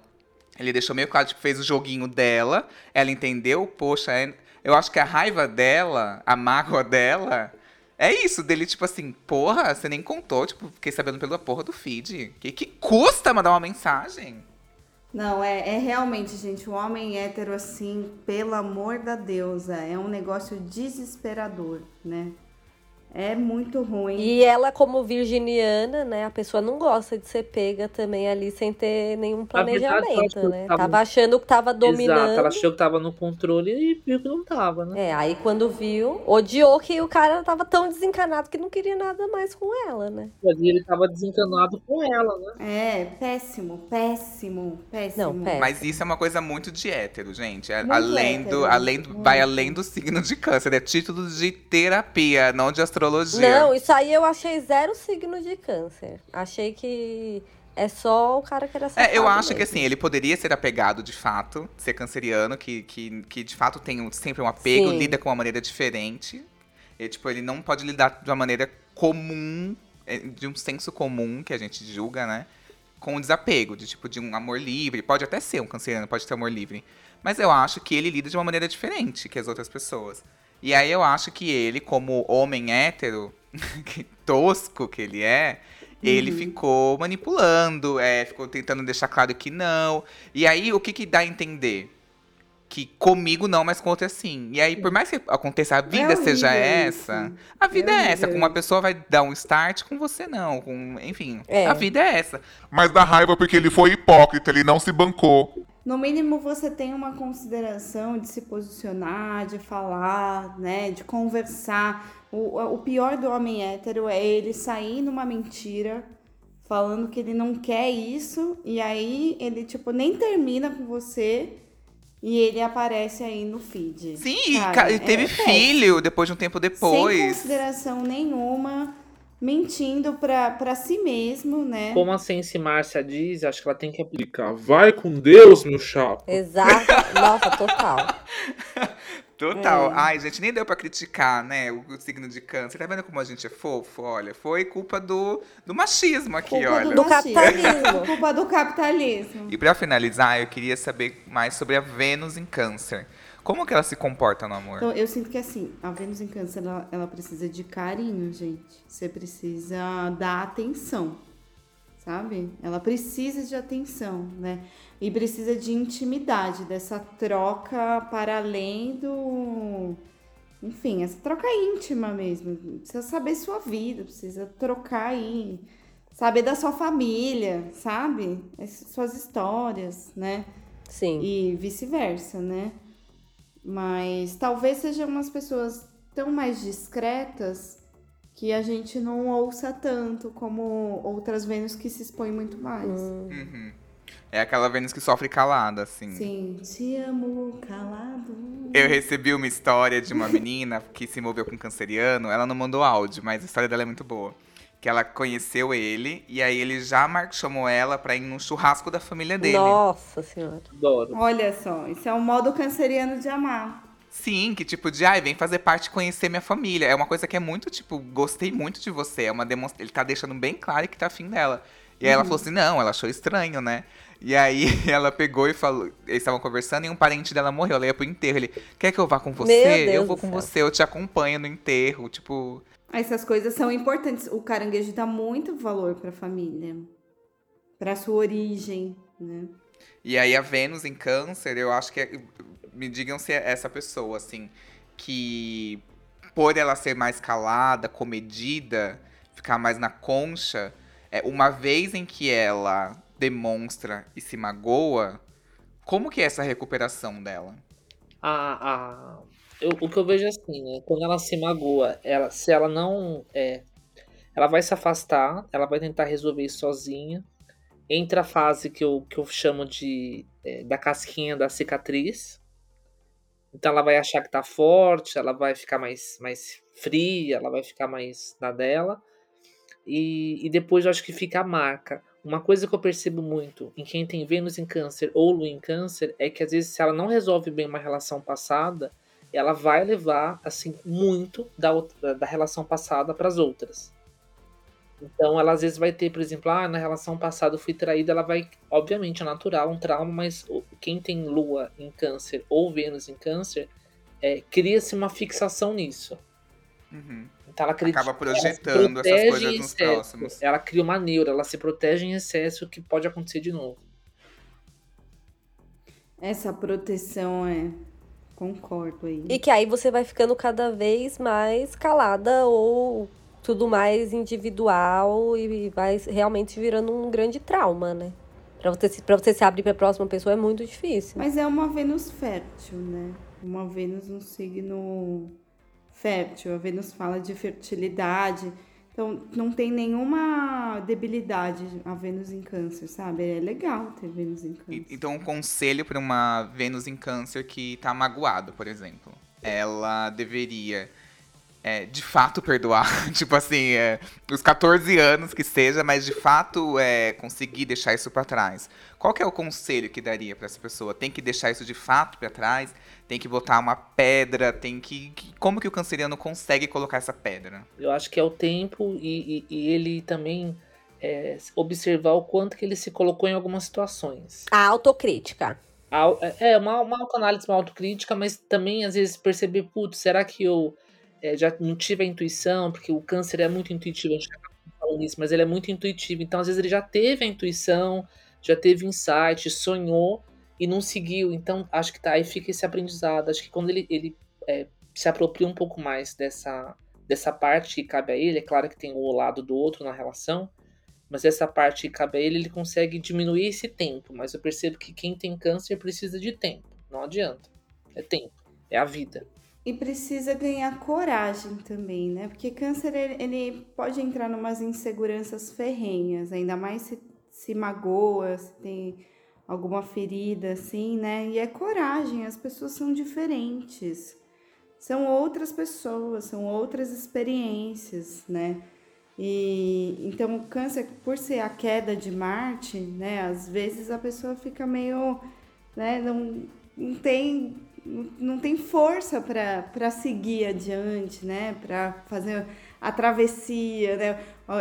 Ele deixou meio claro, tipo, fez o joguinho dela. Ela entendeu, poxa, é- eu acho que a raiva dela, a mágoa dela, é isso, dele, tipo assim, porra, você nem contou, tipo, fiquei sabendo pela porra do feed. Que, que custa mandar uma mensagem? Não, é, é realmente, gente, o homem hétero, assim, pelo amor da deusa, é um negócio desesperador, né? É muito ruim. E ela, como virginiana, né? A pessoa não gosta de ser pega também ali sem ter nenhum verdade, planejamento, que né? tava- Tava achando que tava dominando. Exato, ela achou que tava no controle e viu que não tava, né? É, aí quando viu, odiou que o cara tava tão desencanado que não queria nada mais com ela, né? Ele tava desencanado com ela, né? É, péssimo, péssimo, péssimo. Não, péssimo. Mas isso é uma coisa muito de hétero, gente. É Muito além hétero, do, além do, muito. vai além do signo de câncer. É título de terapia, não de astrologia. Não, isso aí eu achei zero signo de câncer. Achei que é só o cara que era safado É, eu acho que mesmo. assim, ele poderia ser apegado de fato, ser canceriano, que, que, que de fato tem um- sempre um apego, Sim. lida com uma maneira diferente. E, tipo, ele não pode lidar de uma maneira comum, é, de um senso comum que a gente julga, né? Com o desapego, de tipo, de um amor livre. Pode até ser um canceriano, pode ter amor livre. Mas eu acho que ele lida de uma maneira diferente que as outras pessoas. E aí eu acho que ele, como homem hétero, [LAUGHS] que tosco que ele é, ele Uhum. ficou manipulando, é, ficou tentando deixar claro que não. E aí, o que que dá a entender? Que comigo não, mas com outra sim. E aí, por mais que aconteça, a vida seja horrível essa, isso. a vida É é, essa. Com uma pessoa vai dar um start, com você não. Com, enfim, É. a vida é essa. Mas dá raiva porque ele foi hipócrita, ele não se bancou. No mínimo, você tem uma consideração de se posicionar, de falar, né, de conversar. O, o pior do homem hétero é ele sair numa mentira, falando que ele não quer isso, e aí ele, tipo, nem termina com você e ele aparece aí no feed. Sim, e Cara, ca- e é teve péssimo. filho depois de um tempo Sem depois. consideração nenhuma, mentindo pra, pra si mesmo, né? Como a Sense Márcia diz, acho que ela tem que aplicar. Vai com Deus, meu chapa. Exato. Nossa, total. [LAUGHS] Total. É. Ai, gente, nem deu pra criticar, né, o, o signo de câncer. Tá vendo como a gente é fofo? Olha, foi culpa do, do machismo aqui, Culpa olha. Do machismo. capitalismo. Culpa do capitalismo. E pra finalizar, eu queria saber mais sobre a Vênus em câncer. Como que ela se comporta no amor? Então, eu sinto que assim, a Vênus em Câncer, ela, ela precisa de carinho, gente. Você precisa dar atenção, sabe? Ela precisa de atenção, né? E precisa de intimidade, dessa troca para além do. Enfim, essa troca íntima mesmo. Precisa saber sua vida, precisa trocar aí. Saber da sua família, sabe? As suas histórias, né? Sim. e vice-versa, né? Mas talvez sejam umas pessoas tão mais discretas que a gente não ouça tanto como outras Vênus que se expõem muito mais. Uhum. É aquela Vênus que sofre calada, assim. Sim, te amo calado. Eu recebi uma história de uma menina que se envolveu com um canceriano. Ela não mandou áudio, mas a história dela é muito boa. Que ela conheceu ele e aí ele já chamou ela pra ir num churrasco da família dele. Nossa senhora. Adoro. Olha só, isso é um modo canceriano de amar. Sim, que tipo de, ai, vem fazer parte conhecer minha família. É uma coisa que é muito, tipo, gostei muito de você. É uma demonstra... Ele tá deixando bem claro que tá afim dela. E aí ela Uhum. falou assim, não, ela achou estranho, né? E aí [LAUGHS] ela pegou e falou, eles estavam conversando e um parente dela morreu. Ela ia pro enterro. Ele, quer que eu vá com você? Eu vou com céu. você, eu te acompanho no enterro. Tipo, Essas coisas são importantes. O caranguejo dá muito valor pra família, pra sua origem, né? E aí a Vênus em câncer, eu acho que é, me digam se é essa pessoa, assim, que por ela ser mais calada, comedida, ficar mais na concha, é, uma vez em que ela demonstra e se magoa, como que é essa recuperação dela? a, a, eu, o que eu vejo é assim, né? Quando ela se magoa, ela, se ela não. É, ela vai se afastar, ela vai tentar resolver isso sozinha. Entra a fase que eu, que eu chamo de é, da casquinha da cicatriz. Então ela vai achar que tá forte, ela vai ficar mais, mais fria, ela vai ficar mais na dela. E, e depois eu acho que fica a marca. Uma coisa que eu percebo muito em quem tem Vênus em Câncer ou Lua em Câncer é que às vezes se ela não resolve bem uma relação passada, ela vai levar assim muito da, outra, da relação passada para as outras. Então ela às vezes vai ter, por exemplo, ah, na relação passada eu fui traída, ela vai, obviamente, é natural, um trauma, mas quem tem Lua em Câncer ou Vênus em Câncer, é, cria-se uma fixação nisso. Uhum. Então ela acredita, Acaba ela projetando essas protege coisas nos próximos. Ela cria uma neura, ela se protege em excesso que pode acontecer de novo. Essa proteção é. Concordo aí. E que aí você vai ficando cada vez mais calada ou tudo mais individual e vai realmente virando um grande trauma, né? Pra você, se- pra você se abrir pra próxima pessoa é muito difícil. Mas é uma Vênus fértil, né? Uma Vênus um signo fértil. A Vênus fala de fertilidade. Então, não tem nenhuma debilidade a Vênus em câncer, sabe? É legal ter Vênus em câncer. Então, um conselho para uma Vênus em câncer que tá magoado, por exemplo. Ela deveria, é, de fato, perdoar. [LAUGHS] tipo assim, é, os 14 anos que seja, mas de fato é, conseguir deixar isso para trás. Qual que é o conselho que daria para essa pessoa? Tem que deixar isso de fato para trás? Tem que botar uma pedra? Tem que, que- Como que o canceriano consegue colocar essa pedra? Eu acho que é o tempo e, e- e ele também é, observar o quanto que ele se colocou em algumas situações. A autocrítica. Au- É, uma, uma autoanálise, uma autocrítica, mas também às vezes perceber, putz, será que eu é, já não tive a intuição? Porque o câncer é muito intuitivo, a gente acaba falando isso, mas ele é muito intuitivo. Então, às vezes, ele já teve a intuição, já teve insight, sonhou e não seguiu. Então, acho que tá aí fica esse aprendizado. Acho que quando ele, ele é, se apropria um pouco mais dessa, dessa parte que cabe a ele, é claro que tem o lado do outro na relação, mas essa parte que cabe a ele, ele consegue diminuir esse tempo. Mas eu percebo que quem tem câncer precisa de tempo. Não adianta. É tempo. É a vida. E precisa ganhar coragem também, né? Porque câncer, ele, pode entrar numas inseguranças ferrenhas, ainda mais se, se magoa, se tem alguma ferida, assim, né? E é coragem, as pessoas são diferentes. São outras pessoas, são outras experiências, né? E então o câncer, por ser a queda de Marte, né? Às vezes a pessoa fica meio, né? Não, não tem não tem força para seguir adiante, né? Para fazer a travessia, né?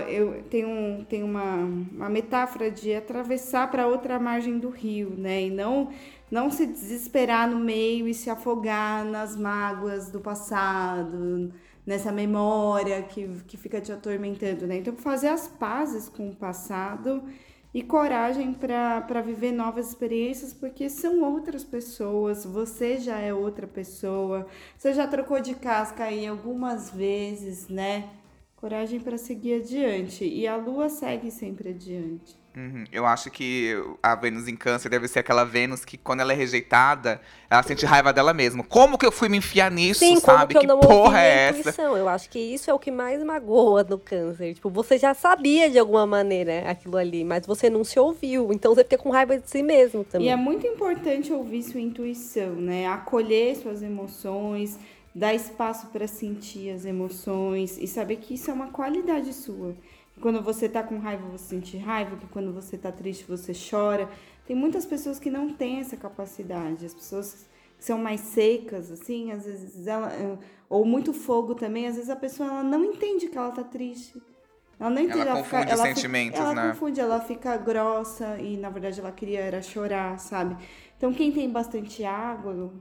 Eu tenho, um, tenho uma, uma metáfora de atravessar para outra margem do rio, né? E não não se desesperar no meio e se afogar nas mágoas do passado, nessa memória que, que fica te atormentando, né? Então, fazer as pazes com o passado e coragem para viver novas experiências, porque são outras pessoas, você já é outra pessoa, você já trocou de casca aí algumas vezes, né? Coragem para seguir adiante. E a lua segue sempre adiante. Uhum. Eu acho que a Vênus em câncer deve ser aquela Vênus que, quando ela é rejeitada, ela sente raiva dela mesma. Como que eu fui me enfiar nisso, Sim, sabe? como que eu não porra é essa? intuição. Eu acho que isso é o que mais magoa no câncer. Tipo, você já sabia de alguma maneira aquilo ali, mas você não se ouviu. Então você fica com raiva de si mesmo também. E é muito importante ouvir sua intuição, né? Acolher suas emoções, dar espaço para sentir as emoções e saber que isso é uma qualidade sua. Quando você tá com raiva, você sente raiva, que quando você tá triste, você chora. Tem muitas pessoas que não têm essa capacidade. As pessoas que são mais secas, assim, às vezes ela. Ou muito fogo também, às vezes a pessoa ela não entende que ela tá triste. Ela não entende. Ela fica- confunde ela fica- sentimentos, ela né? confunde, ela fica grossa e na verdade ela queria era chorar, sabe? Então quem tem bastante água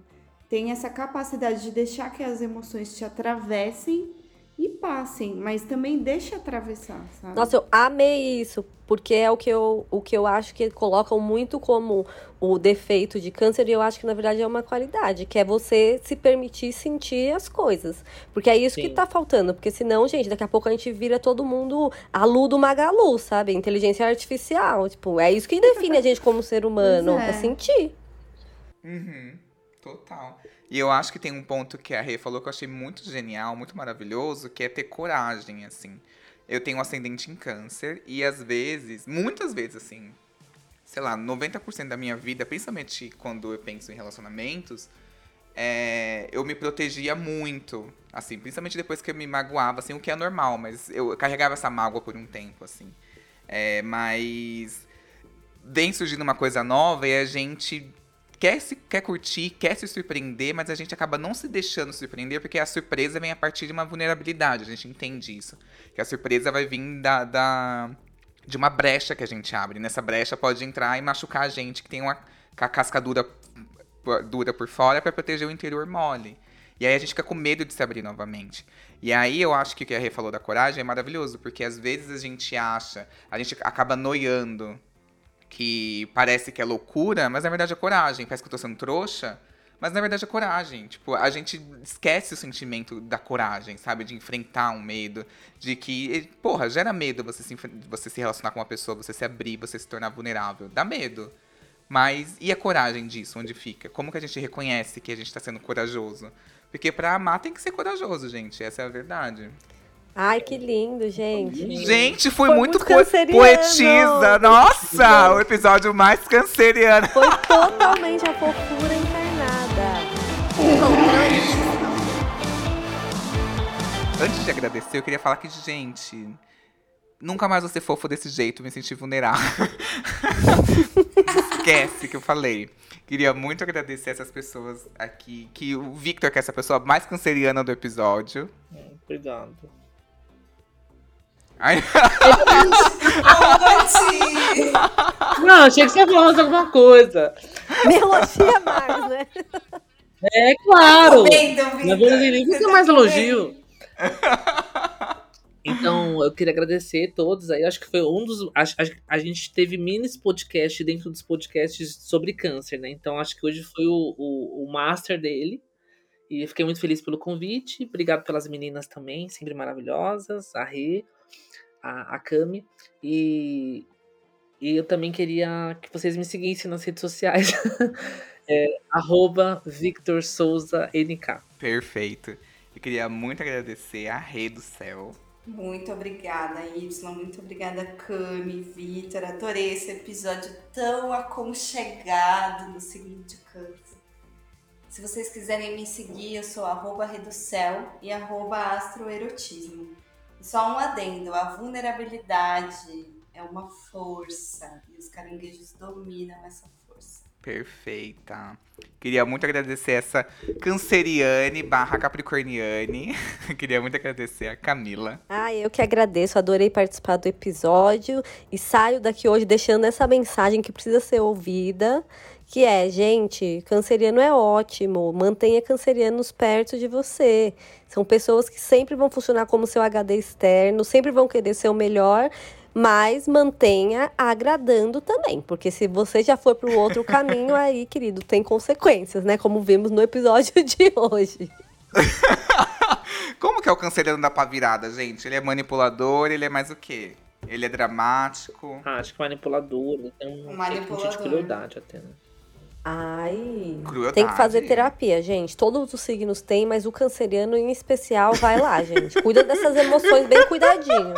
tem essa capacidade de deixar que as emoções te atravessem e passem, mas também deixa atravessar, sabe? Nossa, eu amei isso, porque é o que eu, o que eu acho que colocam muito como o defeito de câncer, e eu acho que na verdade é uma qualidade, que é você se permitir sentir as coisas. Porque é isso que Sim. tá faltando, porque senão, gente, daqui a pouco a gente vira todo mundo a Lu do Magalu, sabe? Inteligência artificial. Tipo, é isso que define a gente como ser [LAUGHS] humano, é. é sentir. Uhum, total. E eu acho que tem um ponto que a Rê falou que eu achei muito genial, muito maravilhoso, que é ter coragem, assim. Eu tenho um ascendente em câncer e às vezes, muitas vezes, assim, sei lá, 90% da minha vida, principalmente quando eu penso em relacionamentos, é, eu me protegia muito, assim, principalmente depois que eu me magoava, assim, o que é normal, mas eu carregava essa mágoa por um tempo, assim. É, mas vem surgindo uma coisa nova e a gente quer, se, quer curtir, quer se surpreender, mas a gente acaba não se deixando surpreender porque a surpresa vem a partir de uma vulnerabilidade. A gente entende isso. Que a surpresa vai vir da, da- de uma brecha que a gente abre. Nessa brecha pode entrar e machucar a gente, que tem uma ca- casca dura, dura por fora para proteger o interior mole. E aí a gente fica com medo de se abrir novamente. E aí eu acho que o que a Rê falou da coragem é maravilhoso, porque às vezes a gente acha, a gente acaba noiando que parece que é loucura, mas na verdade é coragem. Parece que eu tô sendo trouxa, mas na verdade é coragem. Tipo, a gente esquece o sentimento da coragem, sabe? De enfrentar um medo. De que, porra, gera medo você se, você se relacionar com uma pessoa, você se abrir, você se tornar vulnerável. Dá medo. Mas e a coragem disso? Onde fica? Como que a gente reconhece que a gente tá sendo corajoso? Porque pra amar tem que ser corajoso, gente. Essa é a verdade. Ai, que lindo, gente. Gente, foi, Foi muito, muito canceriano. poetisa. Nossa, o episódio mais canceriano. Foi totalmente a fofura encarnada. Antes de agradecer, eu queria falar que, gente, nunca mais vou ser fofo desse jeito, me sentir vulnerável. [LAUGHS] Esquece que eu falei. Queria muito agradecer essas pessoas aqui, que o Victor, que é essa pessoa mais canceriana do episódio. Cuidado. Ai, Não, achei que você falasse alguma coisa. Me elogia mais, né? É claro. Vitor? Na verdade, fica mais elogio. Então, eu queria agradecer todos aí. Acho que foi um dos. A, a- a gente teve minis podcast dentro dos podcasts sobre câncer, né? Então, acho que hoje foi o, o, o master dele. E fiquei muito feliz pelo convite. Obrigado pelas meninas também, sempre maravilhosas. A Rê, a, a Cami. E, e eu também queria que vocês me seguissem nas redes sociais. [LAUGHS] é, arroba Victor Souza NK. Perfeito. Eu queria muito agradecer a Rei do Céu. Muito obrigada, Y. Muito obrigada, Cami, Vitor. Adorei esse episódio tão aconchegado no de câncer. Se vocês quiserem me seguir, eu sou arroba Reducel e arroba astroerotismo. Só um adendo, a vulnerabilidade é uma força e os caranguejos dominam essa força. Perfeita. Queria muito agradecer essa canceriane barra capricorniane. [LAUGHS] Queria muito agradecer a Camila. Ah, eu que agradeço, adorei participar do episódio e saio daqui hoje deixando essa mensagem que precisa ser ouvida, que é, gente, canceriano é ótimo, mantenha cancerianos perto de você. São pessoas que sempre vão funcionar como seu HD externo, sempre vão querer ser o melhor, mas mantenha agradando também, porque se você já for para o outro [LAUGHS] caminho aí, querido, tem consequências, né? Como vimos no episódio de hoje. [LAUGHS] Como que é o canceriano da pá virada, gente? Ele é manipulador, ele é mais o quê? Ele é dramático. Ah, acho que manipulador. Ele tem um, um tipo de Manipulador. crueldade até, né? Ai. Crueldade. Tem que fazer terapia, gente. Todos os signos têm, mas o canceriano em especial vai lá, gente. Cuida dessas emoções bem cuidadinho.